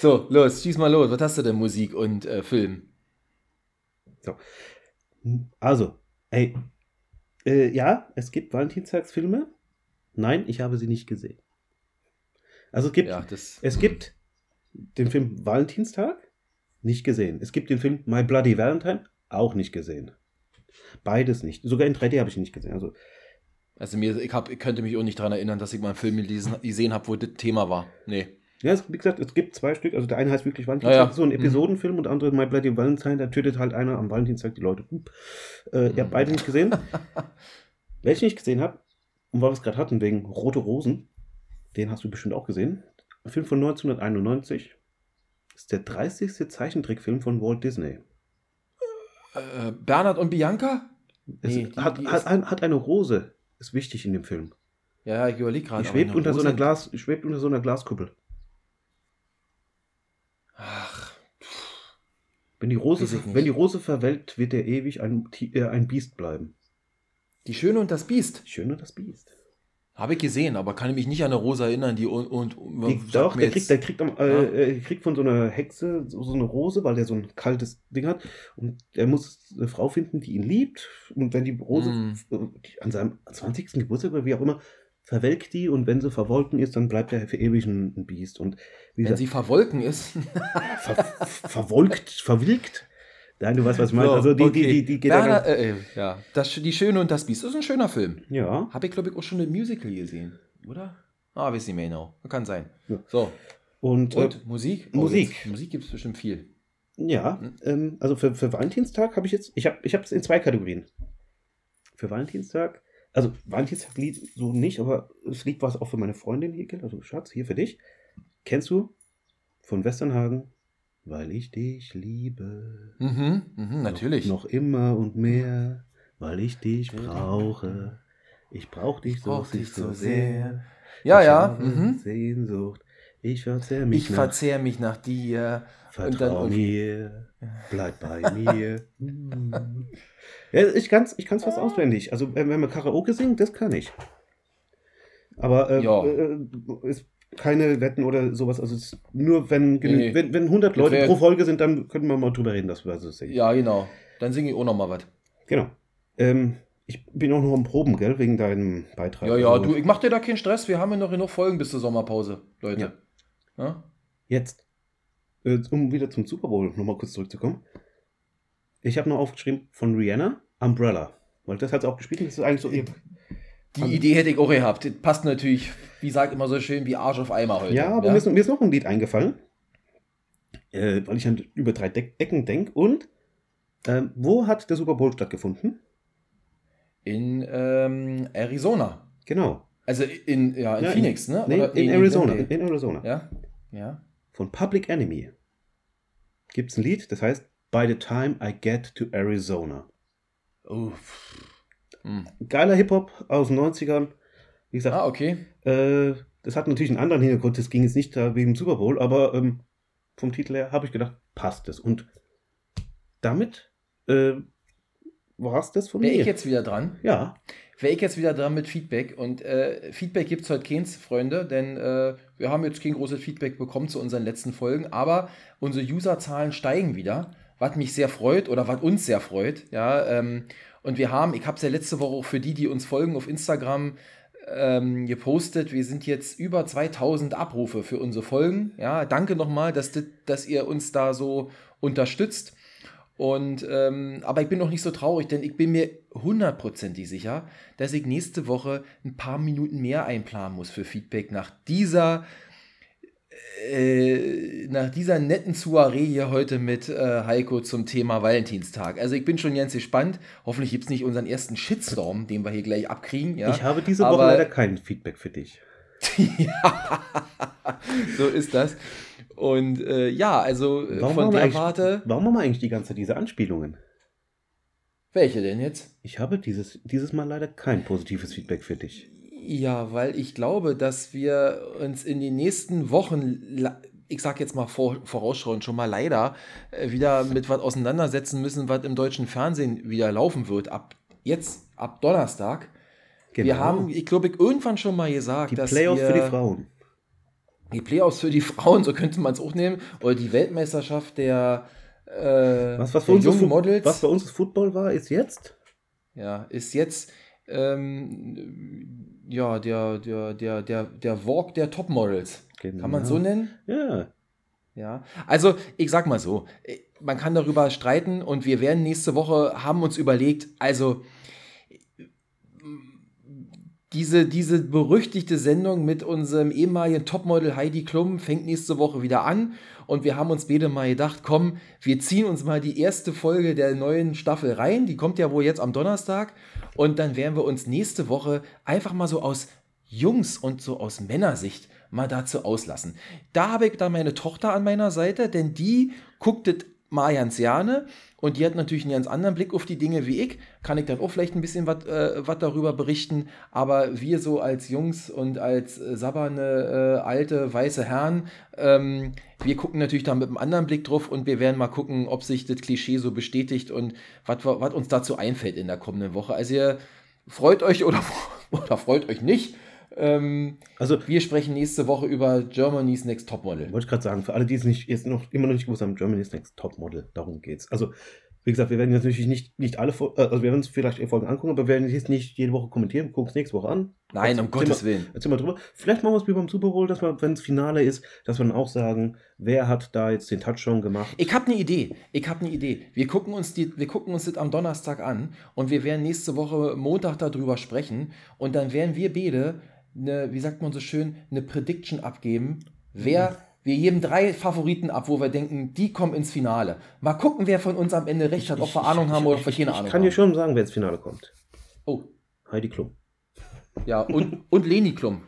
[SPEAKER 2] so, los, schieß mal los. Was hast du denn Musik und äh, Film?
[SPEAKER 3] Also, ey, äh, ja, es gibt Valentinstagsfilme. Nein, ich habe sie nicht gesehen. Also es gibt,
[SPEAKER 2] Ja, das.
[SPEAKER 3] es gibt den Film Valentinstag, nicht gesehen. Es gibt den Film My Bloody Valentine, auch nicht gesehen. Beides nicht. Sogar in 3D habe ich ihn nicht gesehen. Also,
[SPEAKER 2] Also mir, ich, hab, ich könnte mich auch nicht daran erinnern, dass ich mal einen Film gelesen, gesehen habe, wo das Thema war. Nee.
[SPEAKER 3] Ja, es, wie gesagt, es gibt zwei Stück. Also der eine heißt wirklich Valentinstag,
[SPEAKER 2] Ja,
[SPEAKER 3] so ein
[SPEAKER 2] Mhm.
[SPEAKER 3] Episodenfilm und der andere My Bloody Valentine, da tötet halt einer am Valentinstag die Leute. Äh, Ihr
[SPEAKER 2] Mhm.
[SPEAKER 3] habt beide nicht gesehen. Welchen ich gesehen habe, und weil wir es gerade hatten, wegen Rote Rosen, den hast du bestimmt auch gesehen. Ein Film von 1991. Das ist der 30. Zeichentrickfilm von Walt Disney.
[SPEAKER 2] Äh, Bernhard und Bianca? Nee, die-
[SPEAKER 3] hat,
[SPEAKER 2] die
[SPEAKER 3] hat, ein, hat eine Rose. Ist wichtig in dem Film.
[SPEAKER 2] Ja, ich überlege gerade.
[SPEAKER 3] Die schwebt so einer
[SPEAKER 2] Rose-
[SPEAKER 3] Glas, schwebt unter so einer Glaskuppel. Wenn die Rose, wenn die Rose verwelkt, wird er ewig ein, äh, ein Biest bleiben.
[SPEAKER 2] die Schöne und das Biest.
[SPEAKER 3] Schöner das Biest.
[SPEAKER 2] Habe ich gesehen, aber kann ich mich nicht an eine Rosa erinnern, die und. und
[SPEAKER 3] Die, doch, der kriegt, der, kriegt am,
[SPEAKER 2] Ja.
[SPEAKER 3] äh, äh, kriegt von so einer Hexe so, so eine Rose, weil der so ein kaltes Ding hat. Und er muss eine Frau finden, die ihn liebt. Und wenn die Rose
[SPEAKER 2] Mm.
[SPEAKER 3] äh, die an seinem 20. Geburtstag oder wie auch immer, verwelkt die. Und wenn sie verwolken ist, dann bleibt er für ewig ein, ein Biest. Und
[SPEAKER 2] wenn
[SPEAKER 3] gesagt,
[SPEAKER 2] sie verwolken ist.
[SPEAKER 3] ver, verwolkt, verwilkt. Nein, du weißt, was ich meine.
[SPEAKER 2] So,
[SPEAKER 3] also die,
[SPEAKER 2] okay.
[SPEAKER 3] die, die, die geht
[SPEAKER 2] Bernhard,
[SPEAKER 3] da
[SPEAKER 2] äh, äh, ja, das, die Schöne und das Biest. Das ist ein schöner Film.
[SPEAKER 3] Ja.
[SPEAKER 2] Habe ich, glaube ich, auch schon im Musical gesehen, oder? Ah, weiß nicht mehr genau. Kann sein.
[SPEAKER 3] Ja.
[SPEAKER 2] So,
[SPEAKER 3] Und, äh,
[SPEAKER 2] und Musik?
[SPEAKER 3] Musik.
[SPEAKER 2] jetzt- Musik gibt es bestimmt viel.
[SPEAKER 3] Ja,
[SPEAKER 2] Hm?
[SPEAKER 3] ähm, also für, für Valentinstag habe ich jetzt, ich habe ich es in zwei Kategorien. Für Valentinstag, also Valentinstag-Lied so nicht, aber das Lied war es auch für meine Freundin hier, also Schatz, hier für dich. Kennst du von Westernhagen? Weil ich dich liebe.
[SPEAKER 2] Mhm, mhm, natürlich.
[SPEAKER 3] Noch, noch immer und mehr, weil ich dich brauche. Ich brauche dich so,
[SPEAKER 2] brauch dich
[SPEAKER 3] so
[SPEAKER 2] so
[SPEAKER 3] sehr.
[SPEAKER 2] Ja,
[SPEAKER 3] ich
[SPEAKER 2] ja.
[SPEAKER 3] habe
[SPEAKER 2] Mhm.
[SPEAKER 3] Sehnsucht. Ich verzehr mich
[SPEAKER 2] Ich
[SPEAKER 3] nach
[SPEAKER 2] verzehr mich nach dir. und
[SPEAKER 3] Vertrau
[SPEAKER 2] dann-
[SPEAKER 3] mir, bleib bei mir. ja, ich kann es ich kann's fast auswendig. Also, wenn wenn wir Karaoke singen, das kann ich. Aber äh,
[SPEAKER 2] Ja.
[SPEAKER 3] äh, ist keine Wetten oder sowas. Also, es ist nur wenn,
[SPEAKER 2] Nee.
[SPEAKER 3] wenn, wenn 100
[SPEAKER 2] Das
[SPEAKER 3] Leute
[SPEAKER 2] wär-
[SPEAKER 3] pro Folge sind, dann können wir mal drüber reden, dass wir so singen.
[SPEAKER 2] Ja, genau. Dann singe ich auch noch mal was.
[SPEAKER 3] Genau. Ähm, ich bin auch noch am Proben, gell, wegen deinem Beitrag.
[SPEAKER 2] Ja, ja,
[SPEAKER 3] Also,
[SPEAKER 2] du, ich mach dir da keinen Stress. Wir haben ja noch genug Folgen bis zur Sommerpause, Leute. Ja?
[SPEAKER 3] Jetzt, äh, um wieder zum Super Bowl nochmal kurz zurückzukommen. Ich habe noch aufgeschrieben von Rihanna, Umbrella. Weil das hat sie auch gespielt. und Das ist eigentlich so ihr,
[SPEAKER 2] Die Idee hätte ich auch gehabt. Das passt natürlich, wie sagt immer so schön, wie Arsch auf Eimer heute.
[SPEAKER 3] Ja, aber Mir, ist, mir, ist, noch ein Lied eingefallen, äh, weil ich an über drei De Ecken denke. Und äh, wo hat der Super Bowl stattgefunden?
[SPEAKER 2] In ähm, Arizona.
[SPEAKER 3] Genau.
[SPEAKER 2] Also in, ja, in ja, Phoenix,
[SPEAKER 3] in,
[SPEAKER 2] ne?
[SPEAKER 3] Nee, in, in, Arizona. In, in, Arizona.
[SPEAKER 2] Ja. Ja.
[SPEAKER 3] Von Public Enemy gibt es ein Lied, das heißt By the Time I Get to Arizona.
[SPEAKER 2] Uff.
[SPEAKER 3] Hm. Geiler Hip-Hop aus den 90ern. Wie gesagt,
[SPEAKER 2] ah, okay.
[SPEAKER 3] Äh, das hat natürlich einen anderen Hintergrund, das ging jetzt nicht da wegen Super Bowl, aber ähm, vom Titel her habe ich gedacht, passt es. Und damit äh, war es das von
[SPEAKER 2] Wäre mir. ich jetzt wieder dran?
[SPEAKER 3] Ja.
[SPEAKER 2] Wäre ich jetzt wieder dran mit Feedback. Und äh, Feedback gibt es heute keins, Freunde, denn äh, wir haben jetzt kein großes Feedback bekommen zu unseren letzten Folgen, aber unsere Userzahlen steigen wieder, was mich sehr freut oder was uns sehr freut. Ja, ähm, und wir haben, ich habe es ja letzte Woche auch für die, die uns folgen auf Instagram, ähm, gepostet. Wir sind jetzt über 2000 Abrufe für unsere Folgen. Ja, danke nochmal, dass, dass ihr uns da so unterstützt. Und, ähm, aber ich bin noch nicht so traurig, denn ich bin mir hundertprozentig sicher, dass ich nächste Woche ein paar Minuten mehr einplanen muss für Feedback nach dieser äh, nach dieser netten Soiree hier heute mit äh, Heiko zum Thema Valentinstag. Also ich bin schon ganz gespannt. Hoffentlich gibt es nicht unseren ersten Shitstorm, den wir hier gleich abkriegen. Ja?
[SPEAKER 3] Ich habe diese Woche Aber, leider kein Feedback für dich.
[SPEAKER 2] ja, so ist das. Und äh, ja, also
[SPEAKER 3] äh, warum von der Warte. Warum haben wir eigentlich die ganze Zeit diese Anspielungen?
[SPEAKER 2] Welche denn jetzt?
[SPEAKER 3] Ich habe dieses, dieses Mal leider kein positives Feedback für dich.
[SPEAKER 2] Ja, weil ich glaube, dass wir uns in den nächsten Wochen, ich sag jetzt mal vor, vorausschauend schon mal leider, äh, wieder mit was auseinandersetzen müssen, was im deutschen Fernsehen wieder laufen wird. Ab jetzt, ab Donnerstag. Genau. Wir haben, ich glaube, ich irgendwann schon mal gesagt,
[SPEAKER 3] die
[SPEAKER 2] dass
[SPEAKER 3] Playoffs
[SPEAKER 2] wir,
[SPEAKER 3] für die Frauen.
[SPEAKER 2] Die Playoffs für die Frauen, so könnte man es auch nehmen. Oder die Weltmeisterschaft der, äh,
[SPEAKER 3] was, was, der jungen Models. Was bei uns das Football war, ist jetzt?
[SPEAKER 2] Ja, ist jetzt ähm, ja, der, der, der, der, der Walk der Topmodels. Genau. Kann man so nennen?
[SPEAKER 3] Ja.
[SPEAKER 2] Ja, also ich sag mal so, man kann darüber streiten und wir werden nächste Woche, haben uns überlegt, also diese, diese berüchtigte Sendung mit unserem ehemaligen Topmodel Heidi Klum fängt nächste Woche wieder an und wir haben uns beide mal gedacht, komm, wir ziehen uns mal die erste Folge der neuen Staffel rein, die kommt ja wohl jetzt am Donnerstag und dann werden wir uns nächste Woche einfach mal so aus Jungs und so aus Männersicht mal dazu auslassen. Da habe ich dann meine Tochter an meiner Seite, denn die guckt es gerne und die hat natürlich einen ganz anderen Blick auf die Dinge wie ich. Kann ich dann auch vielleicht ein bisschen was äh, darüber berichten. Aber wir so als Jungs und als äh, sabberne, äh, alte, weiße Herren, ähm, wir gucken natürlich da mit einem anderen Blick drauf und wir werden mal gucken, ob sich das Klischee so bestätigt und was uns dazu einfällt in der kommenden Woche. Also ihr freut euch oder, oder freut euch nicht. Ähm, also, wir sprechen nächste Woche über Germany's Next Topmodel.
[SPEAKER 3] Wollte ich gerade sagen, für alle, die es nicht, jetzt noch, immer noch nicht gewusst haben, Germany's Next Topmodel, darum geht's. Also, wie gesagt, wir werden natürlich nicht, nicht alle, äh, also wir werden uns vielleicht Folgen angucken, aber wir werden jetzt nicht jede Woche kommentieren, wir gucken es nächste Woche an.
[SPEAKER 2] Nein, um Gottes Willen.
[SPEAKER 3] Erzähl mal drüber. Vielleicht machen wir es wie beim Super Bowl, dass wir, wenn es Finale ist, dass wir dann auch sagen, wer hat da jetzt den Touchdown gemacht.
[SPEAKER 2] Ich habe eine Idee. Ich habe eine Idee. Wir gucken, uns die, wir gucken uns das am Donnerstag an und wir werden nächste Woche Montag darüber sprechen und dann werden wir beide eine, wie sagt man so schön, eine Prediction abgeben, wer. Mhm. Wir geben drei Favoriten ab, wo wir denken, die kommen ins Finale. Mal gucken, wer von uns am Ende recht hat, ob wir Ahnung haben oder ob wir keine Ahnung haben.
[SPEAKER 3] Ich kann dir schon sagen, wer ins Finale kommt.
[SPEAKER 2] Oh.
[SPEAKER 3] Heidi Klum.
[SPEAKER 2] Ja, und, und Leni Klum.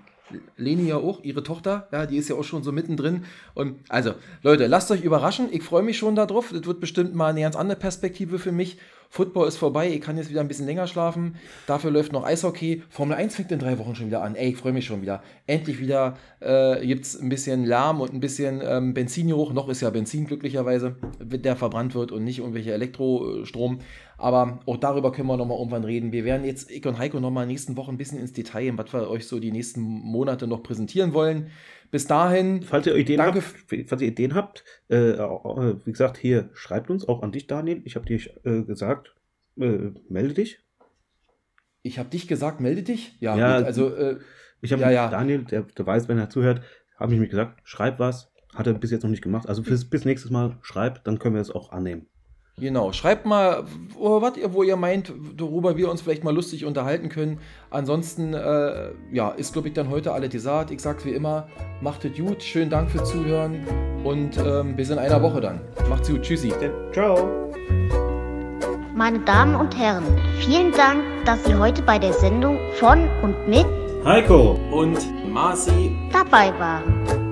[SPEAKER 2] Leni ja auch, ihre Tochter, ja, die ist ja auch schon so mittendrin. Und also, Leute, lasst euch überraschen. Ich freue mich schon darauf. Das wird bestimmt mal eine ganz andere Perspektive für mich. Football ist vorbei, ich kann jetzt wieder ein bisschen länger schlafen. Dafür läuft noch Eishockey. Formel 1 fängt in drei Wochen schon wieder an. Ey, ich freue mich schon wieder. Endlich wieder äh, gibt es ein bisschen Lärm und ein bisschen ähm, Benzingeruch. Noch ist ja Benzin glücklicherweise, der verbrannt wird und nicht irgendwelche Elektrostrom. Aber auch darüber können wir nochmal irgendwann reden. Wir werden jetzt, ich und Heiko, nochmal nächsten Wochen ein bisschen ins Detail, was wir euch so die nächsten Monate noch präsentieren wollen. Bis dahin.
[SPEAKER 3] Falls ihr Ideen danke. habt, falls ihr Ideen habt, äh, äh, wie gesagt, hier schreibt uns auch an dich, Daniel. Ich habe dir äh, gesagt, äh, melde dich.
[SPEAKER 2] Ich habe dich gesagt, melde dich?
[SPEAKER 3] Ja, ja
[SPEAKER 2] gut, also. Äh,
[SPEAKER 3] ich habe
[SPEAKER 2] ja, ja.
[SPEAKER 3] Daniel, der, der, weiß, wenn er zuhört, habe ich mir gesagt, schreib was. Hat er bis jetzt noch nicht gemacht. Also bis, bis nächstes Mal schreib, dann können wir es auch annehmen.
[SPEAKER 2] Genau, schreibt mal, wo, was ihr, wo ihr meint, worüber wir uns vielleicht mal lustig unterhalten können. Ansonsten, äh, ja, ist, glaube ich, dann heute alle gesagt. Ich sag's wie immer, macht es gut, schönen Dank fürs Zuhören und ähm, bis in einer Woche dann. Macht's gut, tschüssi.
[SPEAKER 3] Ciao.
[SPEAKER 1] Meine Damen und Herren, vielen Dank, dass Sie heute bei der Sendung von und mit
[SPEAKER 3] Heiko.
[SPEAKER 2] Und Marci
[SPEAKER 1] dabei waren.